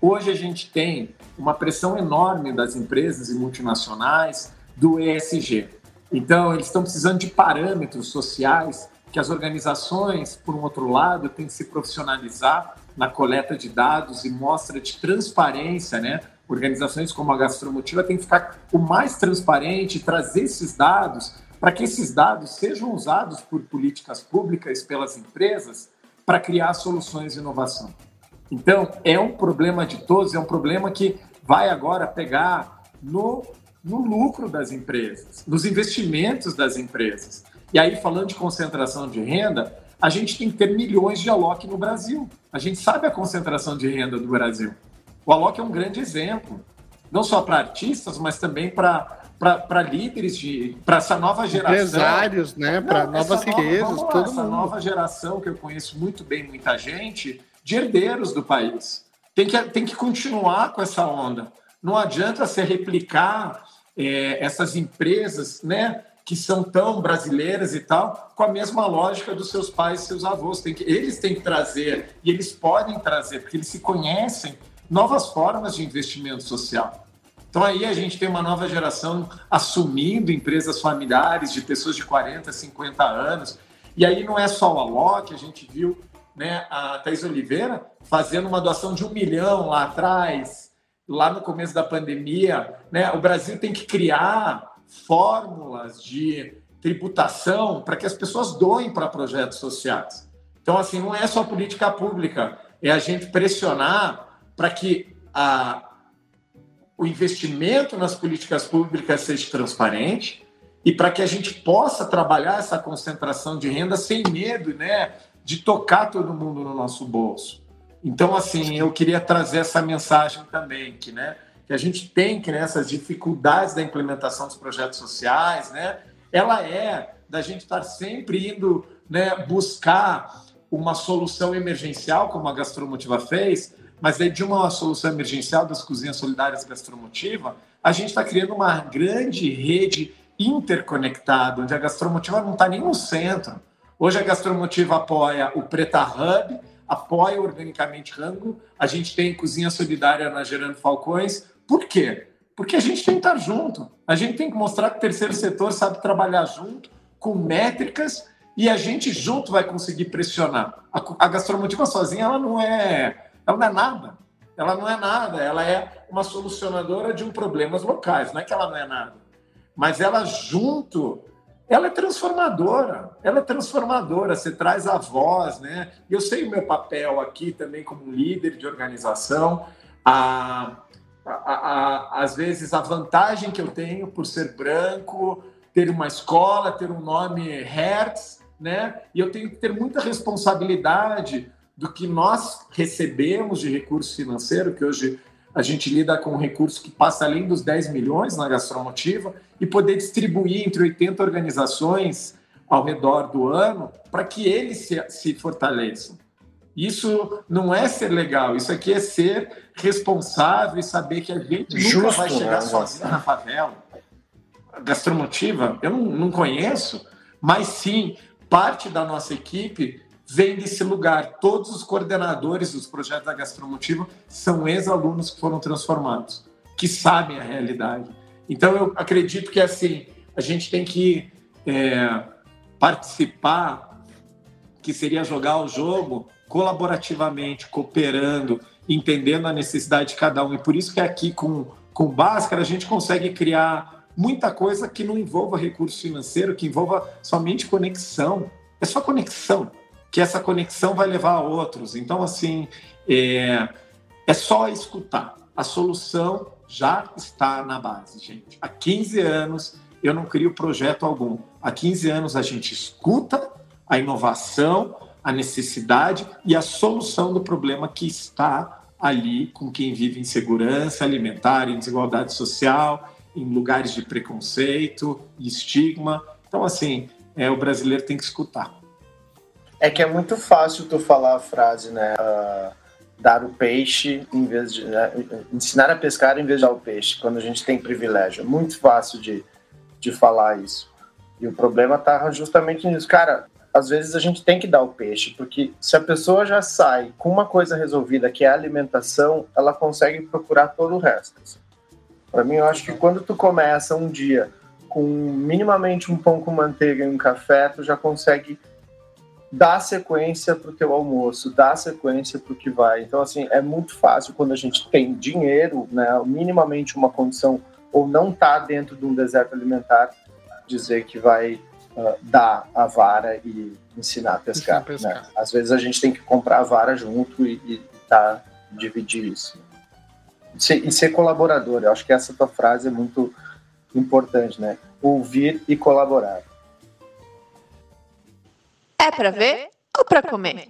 Hoje a gente tem uma pressão enorme das empresas e multinacionais do ESG. Então, eles estão precisando de parâmetros sociais que as organizações, por um outro lado, têm que se profissionalizar na coleta de dados e mostra de transparência, né? Organizações como a Gastromotiva têm que ficar o mais transparente, trazer esses dados para que esses dados sejam usados por políticas públicas pelas empresas para criar soluções de inovação. Então, é um problema de todos, é um problema que vai agora pegar no, no lucro das empresas, nos investimentos das empresas. E aí, falando de concentração de renda, a gente tem que ter milhões de Alok no Brasil. A gente sabe a concentração de renda do Brasil. O Alok é um grande exemplo, não só para artistas, mas também para para líderes de para essa nova geração empresários né para novas riquezas nova, todo essa mundo. nova geração que eu conheço muito bem muita gente de herdeiros do país tem que tem que continuar com essa onda não adianta se replicar é, essas empresas né que são tão brasileiras e tal, com a mesma lógica dos seus pais e seus avós. Tem que, eles têm que trazer, e eles podem trazer, porque eles se conhecem, novas formas de investimento social. Então aí a gente tem uma nova geração assumindo empresas familiares de pessoas de 40, 50 anos. E aí não é só o Alok, a gente viu né, a Thais Oliveira fazendo uma doação de um milhão lá atrás, lá no começo da pandemia. Né? O Brasil tem que criar fórmulas de tributação para que as pessoas doem para projetos sociais. Então, assim, não é só política pública, é a gente pressionar para que a, o investimento nas políticas públicas seja transparente e para que a gente possa trabalhar essa concentração de renda sem medo, né, de tocar todo mundo no nosso bolso. Então, assim, eu queria trazer essa mensagem também, que, né, que a gente tem que né, dificuldades da implementação dos projetos sociais, né? Ela é da gente estar sempre indo né, buscar uma solução emergencial, como a Gastromotiva fez, mas é de uma solução emergencial das cozinhas solidárias Gastromotiva, a gente está criando uma grande rede interconectada, onde a Gastromotiva não está nem no centro. Hoje a Gastromotiva apoia o Preta Hub, apoia organicamente Rango, a gente tem Cozinha Solidária na Gerando Falcões, por quê? Porque a gente tem que estar junto. A gente tem que mostrar que o terceiro setor sabe trabalhar junto, com métricas, e a gente junto vai conseguir pressionar. A, a gastronomia sozinha ela não é, ela não é nada. ela não é nada, ela é uma solucionadora de um problemas locais, não é que ela não é nada. Mas ela junto, ela é transformadora, ela é transformadora, você traz a voz, né? Eu sei o meu papel aqui também como líder de organização, a, a, a, às vezes a vantagem que eu tenho por ser branco, ter uma escola, ter um nome Hertz, né? E eu tenho que ter muita responsabilidade do que nós recebemos de recurso financeiro, que hoje a gente lida com um recurso que passa além dos 10 milhões na gastromotiva, e poder distribuir entre 80 organizações ao redor do ano para que eles se, se fortaleçam. Isso não é ser legal, isso aqui é ser responsável e saber que a gente Justo, nunca vai chegar né? sozinho na favela. A gastromotiva, eu não, não conheço, mas sim, parte da nossa equipe vem desse lugar. Todos os coordenadores dos projetos da Gastromotiva são ex-alunos que foram transformados, que sabem a realidade. Então, eu acredito que assim a gente tem que é, participar, que seria jogar o jogo colaborativamente, cooperando, entendendo a necessidade de cada um. E por isso que aqui com, com Bhaskara a gente consegue criar muita coisa que não envolva recurso financeiro, que envolva somente conexão. É só conexão que essa conexão vai levar a outros. Então, assim, é, é só escutar. A solução já está na base, gente. Há 15 anos eu não crio projeto algum. Há 15 anos a gente escuta a inovação, a necessidade e a solução do problema que está ali com quem vive em segurança alimentar, em desigualdade social, em lugares de preconceito estigma. Então, assim, é, o brasileiro tem que escutar. É que é muito fácil tu falar a frase, né? Uh, dar o peixe em vez de. Né? ensinar a pescar em vez de dar o peixe, quando a gente tem privilégio. É muito fácil de, de falar isso. E o problema tá justamente nisso. Cara, às vezes a gente tem que dar o peixe, porque se a pessoa já sai com uma coisa resolvida, que é a alimentação, ela consegue procurar todo o resto. Para mim, eu acho que quando tu começa um dia com minimamente um pão com manteiga e um café, tu já consegue dá sequência para o teu almoço, dá sequência para o que vai. Então, assim, é muito fácil quando a gente tem dinheiro, né, minimamente uma condição, ou não está dentro de um deserto alimentar, dizer que vai uh, dar a vara e ensinar a pescar. Ensinar a pescar. Né? Às vezes a gente tem que comprar a vara junto e, e tá, dividir isso. E ser, e ser colaborador, eu acho que essa tua frase é muito importante, né? Ouvir e colaborar. É para ver ou para comer?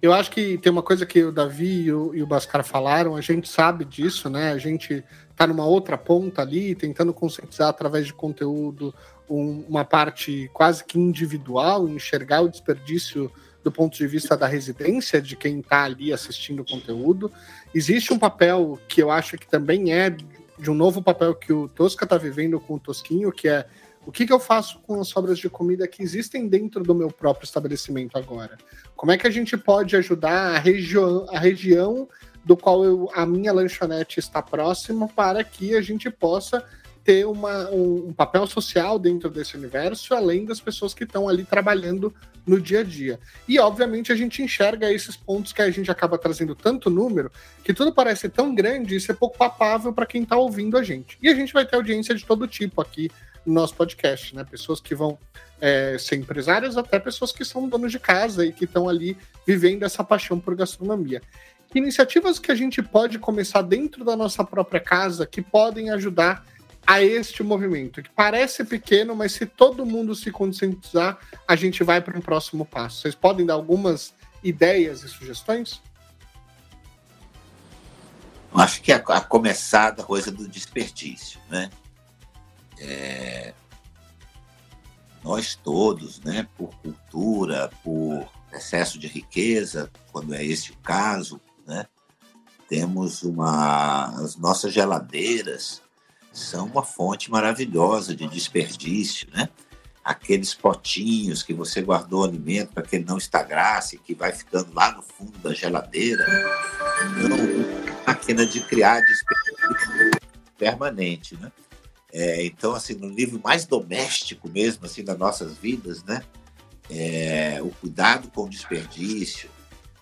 Eu acho que tem uma coisa que o Davi e o, Bascar falaram, a gente sabe disso, né? A gente tá numa outra ponta ali, tentando conscientizar através de conteúdo um, uma parte quase que individual, enxergar o desperdício do ponto de vista da residência de quem está ali assistindo o conteúdo. Existe um papel que eu acho que também é de um novo papel que o Tosca está vivendo com o Tosquinho, que é o que, que eu faço com as sobras de comida que existem dentro do meu próprio estabelecimento agora? Como é que a gente pode ajudar a região, a região do qual eu, a minha lanchonete está próxima para que a gente possa ter uma, um, um, papel social dentro desse universo, além das pessoas que estão ali trabalhando no dia a dia. E, obviamente, a gente enxerga esses pontos que a gente acaba trazendo tanto número que tudo parece tão grande e ser pouco papável para quem está ouvindo a gente. E a gente vai ter audiência de todo tipo aqui no nosso podcast, né? Pessoas que vão é, ser empresárias, até pessoas que são donos de casa e que estão ali vivendo essa paixão por gastronomia. Que iniciativas que a gente pode começar dentro da nossa própria casa que podem ajudar a este movimento, que parece pequeno, mas se todo mundo se conscientizar, a gente vai para um próximo passo. Vocês podem dar algumas ideias e sugestões? Acho que a, a começar da coisa do desperdício, né? É, nós todos, né, por cultura, por excesso de riqueza, quando é esse o caso, né, temos uma as nossas geladeiras são uma fonte maravilhosa de desperdício, né? Aqueles potinhos que você guardou alimento para que ele não estagnasse, que vai ficando lá no fundo da geladeira, então, máquina de criar desperdício permanente, né? É, então, assim, no nível mais doméstico mesmo, assim, das nossas vidas, né? É, o cuidado com o desperdício,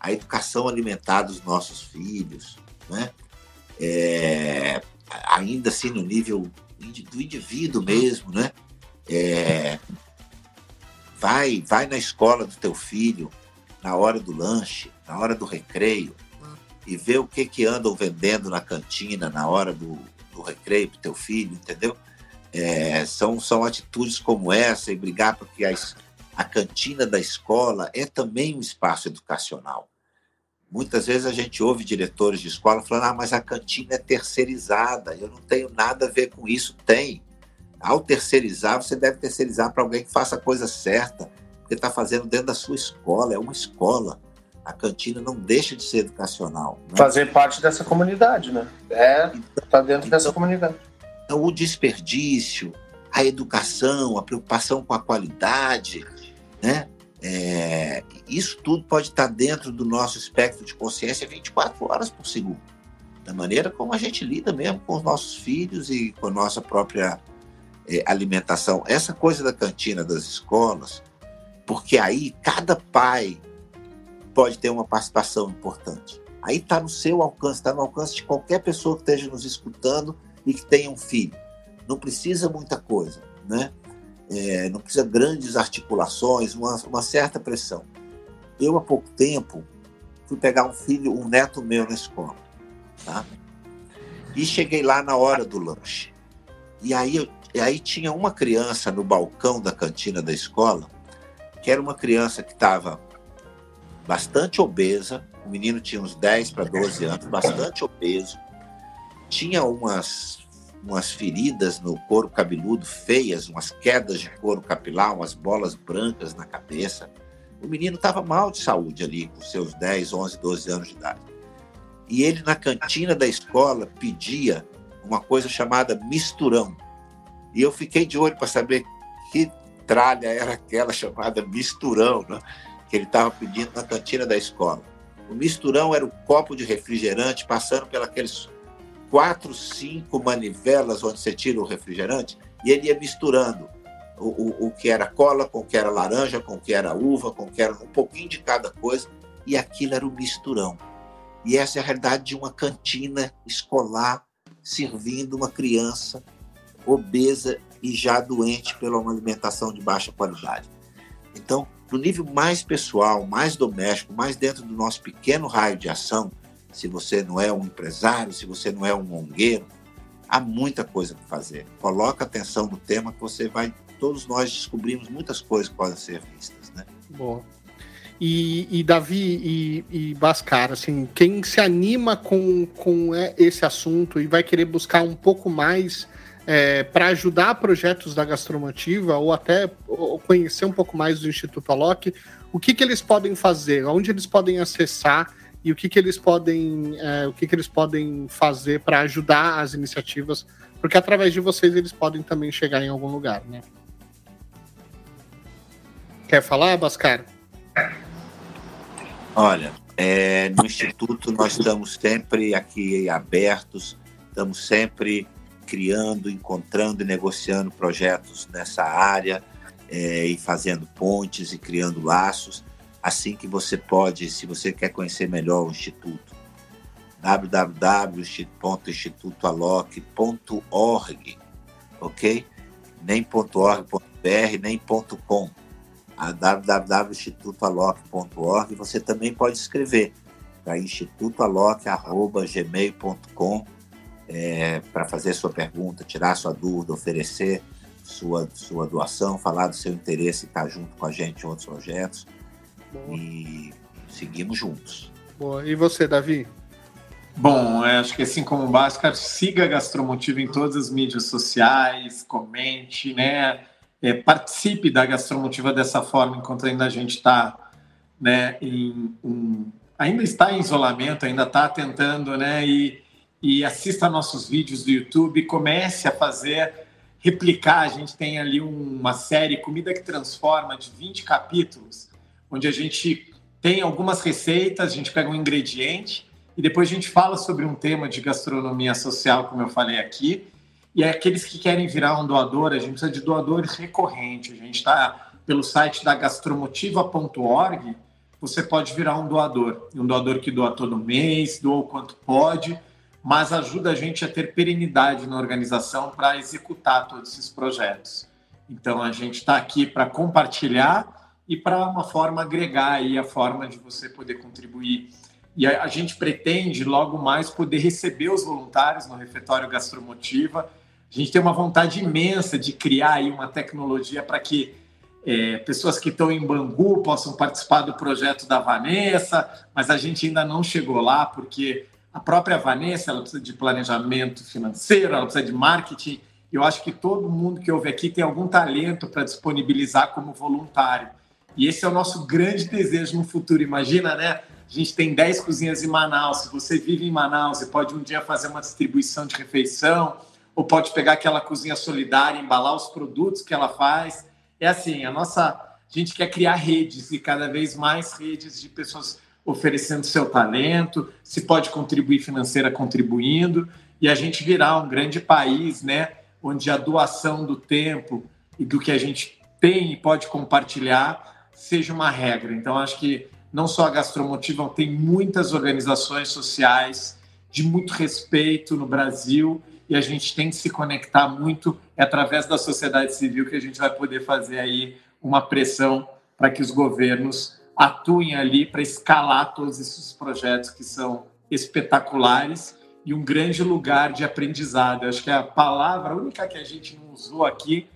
a educação alimentar dos nossos filhos, né? É, ainda assim no nível do indivíduo mesmo, né? É, vai, vai na escola do teu filho na hora do lanche, na hora do recreio e vê o que que andam vendendo na cantina na hora do, recreio pro teu filho, entendeu? É, são, são atitudes como essa e brigar porque a, a cantina da escola é também um espaço educacional. Muitas vezes a gente ouve diretores de escola falando: ah, mas a cantina é terceirizada, eu não tenho nada a ver com isso. Tem. Ao terceirizar, você deve terceirizar para alguém que faça a coisa certa, porque está fazendo dentro da sua escola, é uma escola. A cantina não deixa de ser educacional. Né? Fazer parte dessa comunidade, né? É, está dentro então, dessa comunidade. Então, o desperdício, a educação, a preocupação com a qualidade, né? É, isso tudo pode estar dentro do nosso espectro de consciência 24 horas por segundo. Da maneira como a gente lida mesmo com os nossos filhos e com a nossa própria é, alimentação. Essa coisa da cantina das escolas, porque aí cada pai pode ter uma participação importante. Aí está no seu alcance, está no alcance de qualquer pessoa que esteja nos escutando e que tenha um filho. Não precisa muita coisa, né? é, não precisa grandes articulações, uma, uma certa pressão. Eu, há pouco tempo, fui pegar um filho, um neto meu na escola, tá? E cheguei lá na hora do lanche. E aí, e aí tinha uma criança no balcão da cantina da escola, que era uma criança que estava bastante obesa, o menino tinha uns 10 para 12 anos, bastante obeso, tinha umas umas feridas no couro cabeludo feias, umas quedas de couro capilar, umas bolas brancas na cabeça. O menino estava mal de saúde ali, com seus 10, 11, 12 anos de idade. E ele, na cantina da escola, pedia uma coisa chamada misturão. E eu fiquei de olho para saber que tralha era aquela chamada misturão, né? Que ele estava pedindo na cantina da escola. O misturão era o copo de refrigerante passando pelos quatro, cinco manivelas onde você tira o refrigerante e ele ia misturando o, o, o, que era cola com o que era laranja, com o que era uva, com o que era um pouquinho de cada coisa, e aquilo era o misturão. E essa é a realidade de uma cantina escolar servindo uma criança obesa e já doente pela uma alimentação de baixa qualidade. Então, no nível mais pessoal, mais doméstico, mais dentro do nosso pequeno raio de ação, se você não é um empresário, se você não é um mongueiro, há muita coisa para fazer. Coloca atenção no tema que você vai. Todos nós descobrimos muitas coisas que podem ser vistas, né? Boa. E, e Davi e, e Bascar, assim, quem se anima com, com é, esse assunto e vai querer buscar um pouco mais é, para ajudar projetos da gastromotiva ou até ou conhecer um pouco mais do Instituto Alok, o que, que eles podem fazer? Onde eles podem acessar e o que, que eles podem é, o que, que eles podem fazer para ajudar as iniciativas, porque através de vocês eles podem também chegar em algum lugar, né? Quer falar, Bascar? Olha, é, no Instituto nós estamos sempre aqui abertos, estamos sempre criando, encontrando e negociando projetos nessa área é, e fazendo pontes e criando laços assim que você pode, se você quer conhecer melhor o Instituto, www.institutoaloc.org, ok? Nem .org.br, nem .com. A www.institutoaloc.org você também pode escrever para institutoaloc.gmail.com é, para fazer sua pergunta, tirar sua dúvida, oferecer sua, sua doação, falar do seu interesse e estar junto com a gente em outros projetos. Boa. E seguimos juntos. Boa. E você, Davi? Bom, é, acho que assim como o Bhaskar, siga a Gastromotiva em todas as mídias sociais, comente, né? É, participe da Gastromotiva dessa forma, enquanto ainda a gente está né, em, em, ainda está em isolamento, ainda está tentando, né? E, e assista nossos vídeos do YouTube, comece a fazer, replicar. A gente tem ali uma série Comida que Transforma, de 20 capítulos, onde a gente tem algumas receitas, a gente pega um ingrediente e depois a gente fala sobre um tema de gastronomia social, como eu falei aqui. E aqueles que querem virar um doador, a gente precisa de doadores recorrentes. A gente está pelo site da gastromotiva.org, você pode virar um doador. Um doador que doa todo mês, doa o quanto pode, mas ajuda a gente a ter perenidade na organização para executar todos esses projetos. Então, a gente está aqui para compartilhar e para uma forma agregar aí a forma de você poder contribuir. E a, gente pretende logo mais poder receber os voluntários no refeitório gastromotiva. A gente tem uma vontade imensa de criar aí uma tecnologia para que é, pessoas que estão em Bangu possam participar do projeto da Vanessa, mas a gente ainda não chegou lá porque a própria Vanessa ela precisa de planejamento financeiro, ela precisa de marketing. Eu acho que todo mundo que ouve aqui tem algum talento para disponibilizar como voluntário. E esse é o nosso grande desejo no futuro. Imagina, né? A gente tem 10 cozinhas em Manaus. Se você vive em Manaus e pode um dia fazer uma distribuição de refeição, ou pode pegar aquela cozinha solidária, embalar os produtos que ela faz. É assim, a nossa a gente quer criar redes e cada vez mais redes de pessoas oferecendo seu talento, se pode contribuir financeira contribuindo e a gente virar um grande país, né, onde a doação do tempo e do que a gente tem e pode compartilhar seja uma regra. Então acho que não só a Gastromotiva, tem muitas organizações sociais de muito respeito no Brasil e a gente tem que se conectar muito é através da sociedade civil que a gente vai poder fazer aí uma pressão para que os governos atuem ali para escalar todos esses projetos que são espetaculares e um grande lugar de aprendizado. Acho que a palavra única que a gente não usou aqui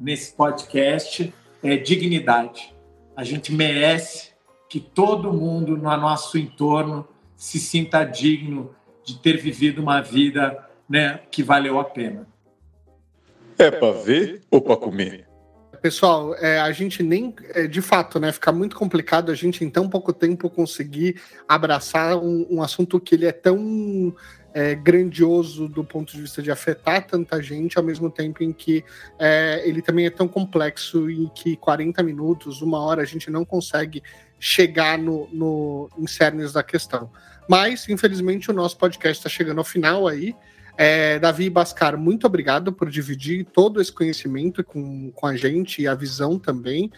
nesse podcast é dignidade. A gente merece que todo mundo no nosso entorno se sinta digno de ter vivido uma vida né, que valeu a pena. É para ver ou para comer? Pessoal, é, a gente nem, é, de fato, né, fica muito complicado a gente em tão pouco tempo conseguir abraçar um, um assunto que ele é tão é, grandioso do ponto de vista de afetar tanta gente, ao mesmo tempo em que é, ele também é tão complexo e que 40 minutos, uma hora, a gente não consegue chegar no, no em cernes da questão. Mas, infelizmente, o nosso podcast está chegando ao final aí. É, Davi Bascar, muito obrigado por dividir todo esse conhecimento com, com a gente e a visão também.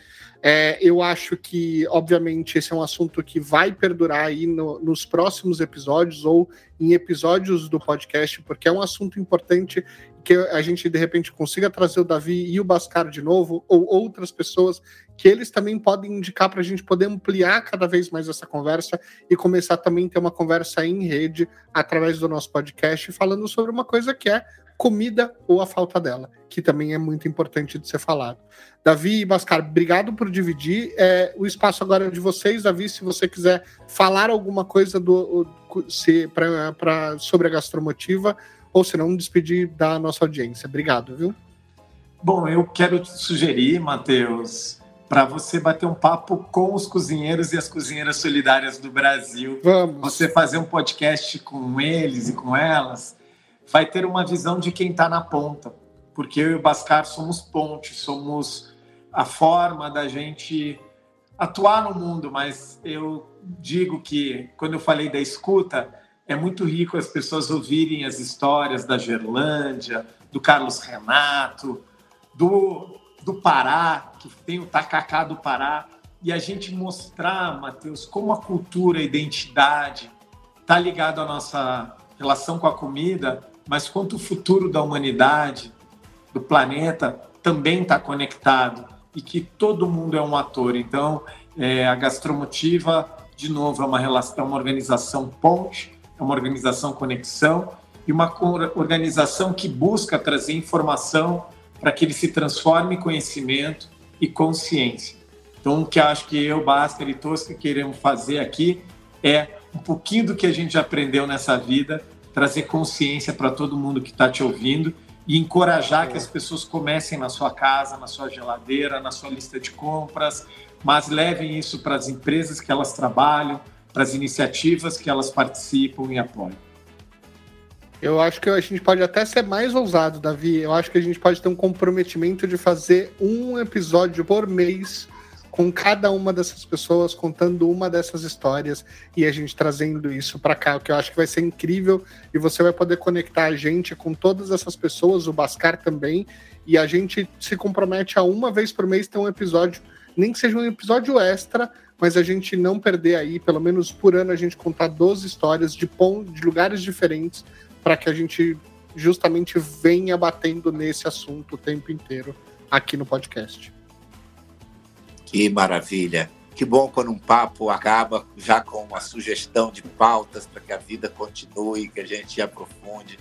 É, eu acho que, obviamente, esse é um assunto que vai perdurar aí no, nos próximos episódios ou em episódios do podcast, porque é um assunto importante que a gente de repente consiga trazer o Davi e o Bascar de novo, ou outras pessoas que eles também podem indicar para a gente poder ampliar cada vez mais essa conversa e começar também a ter uma conversa em rede através do nosso podcast, falando sobre uma coisa que é comida ou a falta dela, que também é muito importante de ser falado. Davi e Bascar, obrigado por dividir. É, o espaço agora é de vocês, Davi, se você quiser falar alguma coisa do, se, pra, pra, sobre a gastromotiva, ou se não, despedir da nossa audiência. Obrigado, viu? Bom, eu quero te sugerir, Matheus, para você bater um papo com os cozinheiros e as cozinheiras solidárias do Brasil. Vamos. Você fazer um podcast com eles e com elas, vai ter uma visão de quem está na ponta. Porque eu e o Bascar somos pontes, somos a forma da gente atuar no mundo, mas eu digo que, quando eu falei da escuta, é muito rico as pessoas ouvirem as histórias da Gerlândia, do Carlos Renato, do, do Pará, que tem o tacacá do Pará, e a gente mostrar, Matheus, como a cultura, a identidade está ligado à nossa relação com a comida, mas quanto o futuro da humanidade, do planeta, também está conectado e que todo mundo é um ator. Então, é, a Gastromotiva, de novo, é uma relação, é uma organização ponte é uma organização conexão e uma organização que busca trazer informação para que ele se transforme em conhecimento e consciência. Então, o que acho que eu, Basta e Tosca queremos fazer aqui é um pouquinho do que a gente aprendeu nessa vida, trazer consciência para todo mundo que está te ouvindo e encorajar que as pessoas comecem na sua casa, na sua geladeira, na sua lista de compras, mas levem isso para as empresas que elas trabalham, para as iniciativas que elas participam e apoiam. Eu acho que a gente pode até ser mais ousado, Davi. Eu acho que a gente pode ter um comprometimento de fazer um episódio por mês com cada uma dessas pessoas contando uma dessas histórias e a gente trazendo isso para cá, o que eu acho que vai ser incrível e você vai poder conectar a gente com todas essas pessoas, o Bascar também, e a gente se compromete a uma vez por mês ter um episódio nem que seja um episódio extra, mas a gente não perder aí, pelo menos por ano, a gente contar 12 histórias de, de lugares diferentes para que a gente justamente venha batendo nesse assunto o tempo inteiro aqui no podcast. Que maravilha! Que bom quando um papo acaba já com uma sugestão de pautas para que a vida continue, que a gente aprofunde.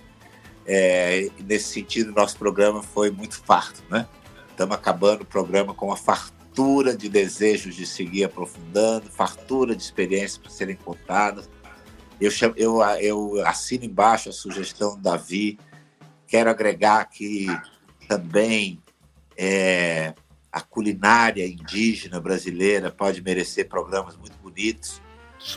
É, nesse sentido, nosso programa foi muito farto, né? Estamos acabando o programa com uma fartura de desejos de seguir aprofundando, fartura de experiências para serem contadas. Eu, eu, eu assino embaixo a sugestão do Davi. Quero agregar que também é, a culinária indígena brasileira pode merecer programas muito bonitos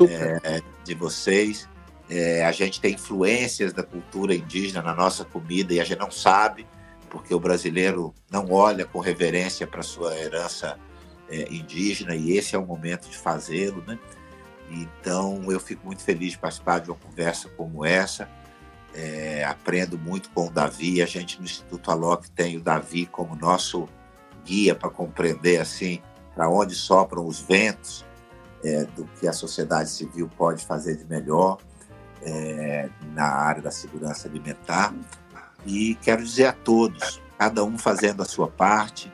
é, de vocês. É, a gente tem influências da cultura indígena na nossa comida e a gente não sabe, porque o brasileiro não olha com reverência para sua herança é, indígena e esse é o momento de fazê-lo, né? Então eu fico muito feliz de participar de uma conversa como essa. É, aprendo muito com o Davi. A gente no Instituto Alok tem o Davi como nosso guia para compreender assim para onde sopram os ventos é, do que a sociedade civil pode fazer de melhor é, na área da segurança alimentar. E quero dizer a todos, cada um fazendo a sua parte,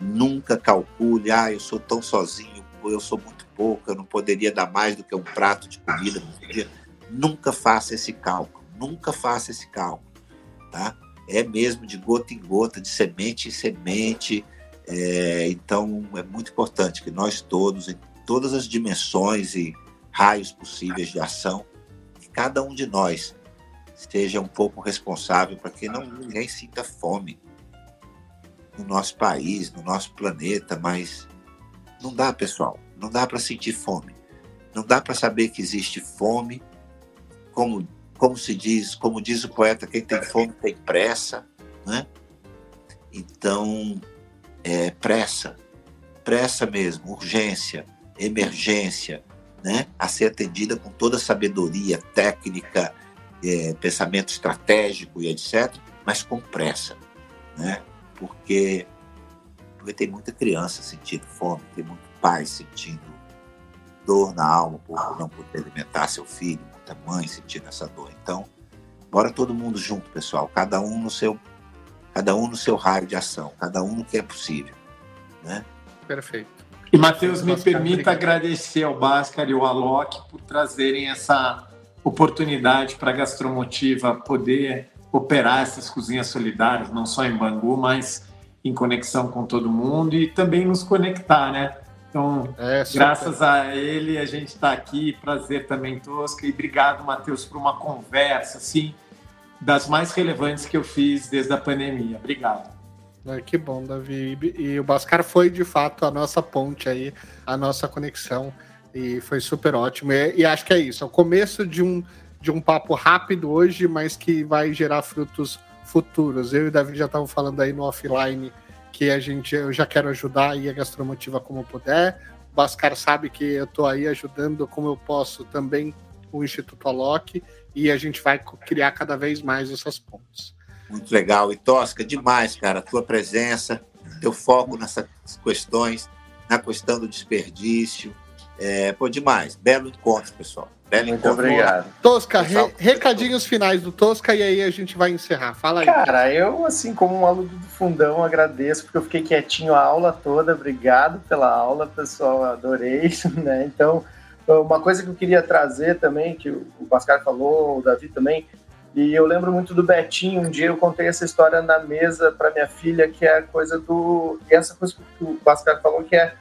nunca calcule, ah, eu sou tão sozinho, eu sou muito pouco, eu não poderia dar mais do que um prato de comida. Nunca faça esse cálculo, nunca faça esse cálculo, tá? É mesmo de gota em gota, de semente em semente, é, então, é muito importante que nós todos, em todas as dimensões e raios possíveis de ação, que cada um de nós seja um pouco responsável para que não ninguém sinta fome no nosso país, no nosso planeta, mas não dá, pessoal, não dá para sentir fome. Não dá para saber que existe fome, como como se diz, como diz o poeta, quem tem fome tem pressa, né? Então, é, pressa, pressa mesmo, urgência, emergência, né? a ser atendida com toda a sabedoria técnica, é, pensamento estratégico e etc., mas com pressa, né? porque, porque tem muita criança sentindo fome, tem muito pai sentindo dor na alma por não poder alimentar seu filho, muita mãe sentindo essa dor. Então, bora todo mundo junto, pessoal, cada um no seu cada um no seu raio de ação, cada um no que é possível. Né? Perfeito. E, Matheus, me permita agradecer ao Bhaskar e ao Alok por trazerem essa oportunidade para a Gastromotiva poder operar essas cozinhas solidárias, não só em Bangu, mas em conexão com todo mundo e também nos conectar, né? Então, é, graças a ele, a gente está aqui. Prazer também, Tosca. E obrigado, Matheus, por uma conversa, assim, das mais relevantes que eu fiz desde a pandemia. Obrigado. É, que bom, Davi. E o Bascar foi de fato a nossa ponte aí, a nossa conexão. E foi super ótimo. E, e acho que é isso. É o começo de um, de um papo rápido hoje, mas que vai gerar frutos futuros. Eu e o Davi já estavam falando aí no offline que a gente eu já quero ajudar aí a gastromotiva como puder. O Bascar sabe que eu estou aí ajudando como eu posso também o Instituto Alok e a gente vai criar cada vez mais essas pontes. Muito legal. E Tosca, demais, cara, a tua presença, teu foco nessas questões, na questão do desperdício. É, pô, demais. Belo encontro, pessoal. Muito obrigado. Tosca, re recadinhos finais do Tosca e aí a gente vai encerrar. Fala aí. Cara, eu, assim, como um aluno do fundão, agradeço, porque eu fiquei quietinho a aula toda. Obrigado pela aula, pessoal. Adorei, né? Então, uma coisa que eu queria trazer também, que o Pascal falou, o Davi também, e eu lembro muito do Betinho. Um dia eu contei essa história na mesa para minha filha, que é a coisa do. E essa coisa que o Pascal falou, que é.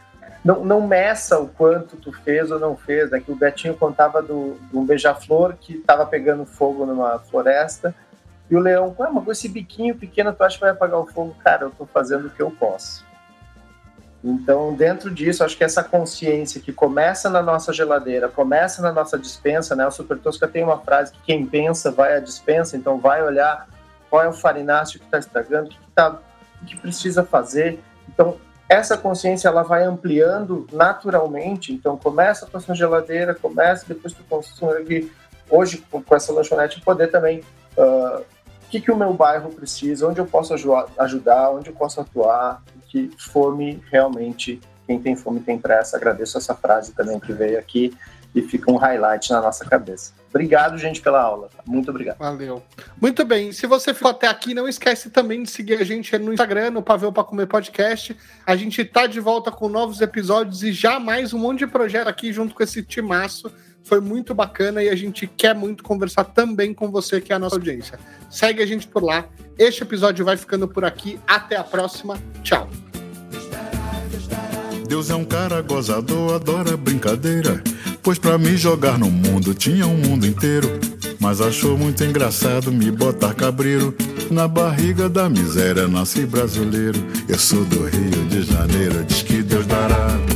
Não, não meça o quanto tu fez ou não fez, né? Que o Betinho contava do, de um beija-flor que estava pegando fogo numa floresta. E o leão, ah, mas com esse biquinho pequeno, tu acha que vai apagar o fogo? Cara, eu estou fazendo o que eu posso. Então, dentro disso, acho que essa consciência que começa na nossa geladeira, começa na nossa dispensa, né? O Super Tosca tem uma frase que quem pensa vai à dispensa, então vai olhar qual é o farináceo que está estragando, o que, que, tá, o que precisa fazer. Então, essa consciência ela vai ampliando naturalmente. Então, começa com a sua geladeira, começa, depois tu consegue, hoje, com essa lanchonete, poder também. Uh, o que, que o meu bairro precisa, onde eu posso ajudar, onde eu posso atuar, que fome realmente quem tem fome tem pressa. Agradeço essa frase também que veio aqui e fica um highlight na nossa cabeça. Obrigado, gente, pela aula. Muito obrigado. Valeu. Muito bem. Se você ficou até aqui, não esquece também de seguir a gente no Instagram, no Pavel para Comer Podcast. A gente tá de volta com novos episódios e já mais um monte de projeto aqui junto com esse timaço. Foi muito bacana e a gente quer muito conversar também com você, que é a nossa audiência. Segue a gente por lá. Este episódio vai ficando por aqui. Até a próxima. Tchau. Deus é um cara gozador, adora brincadeira. Pois pra me jogar no mundo tinha um mundo inteiro. Mas achou muito engraçado me botar cabreiro. Na barriga da miséria nasci brasileiro. Eu sou do Rio de Janeiro, diz que Deus dará.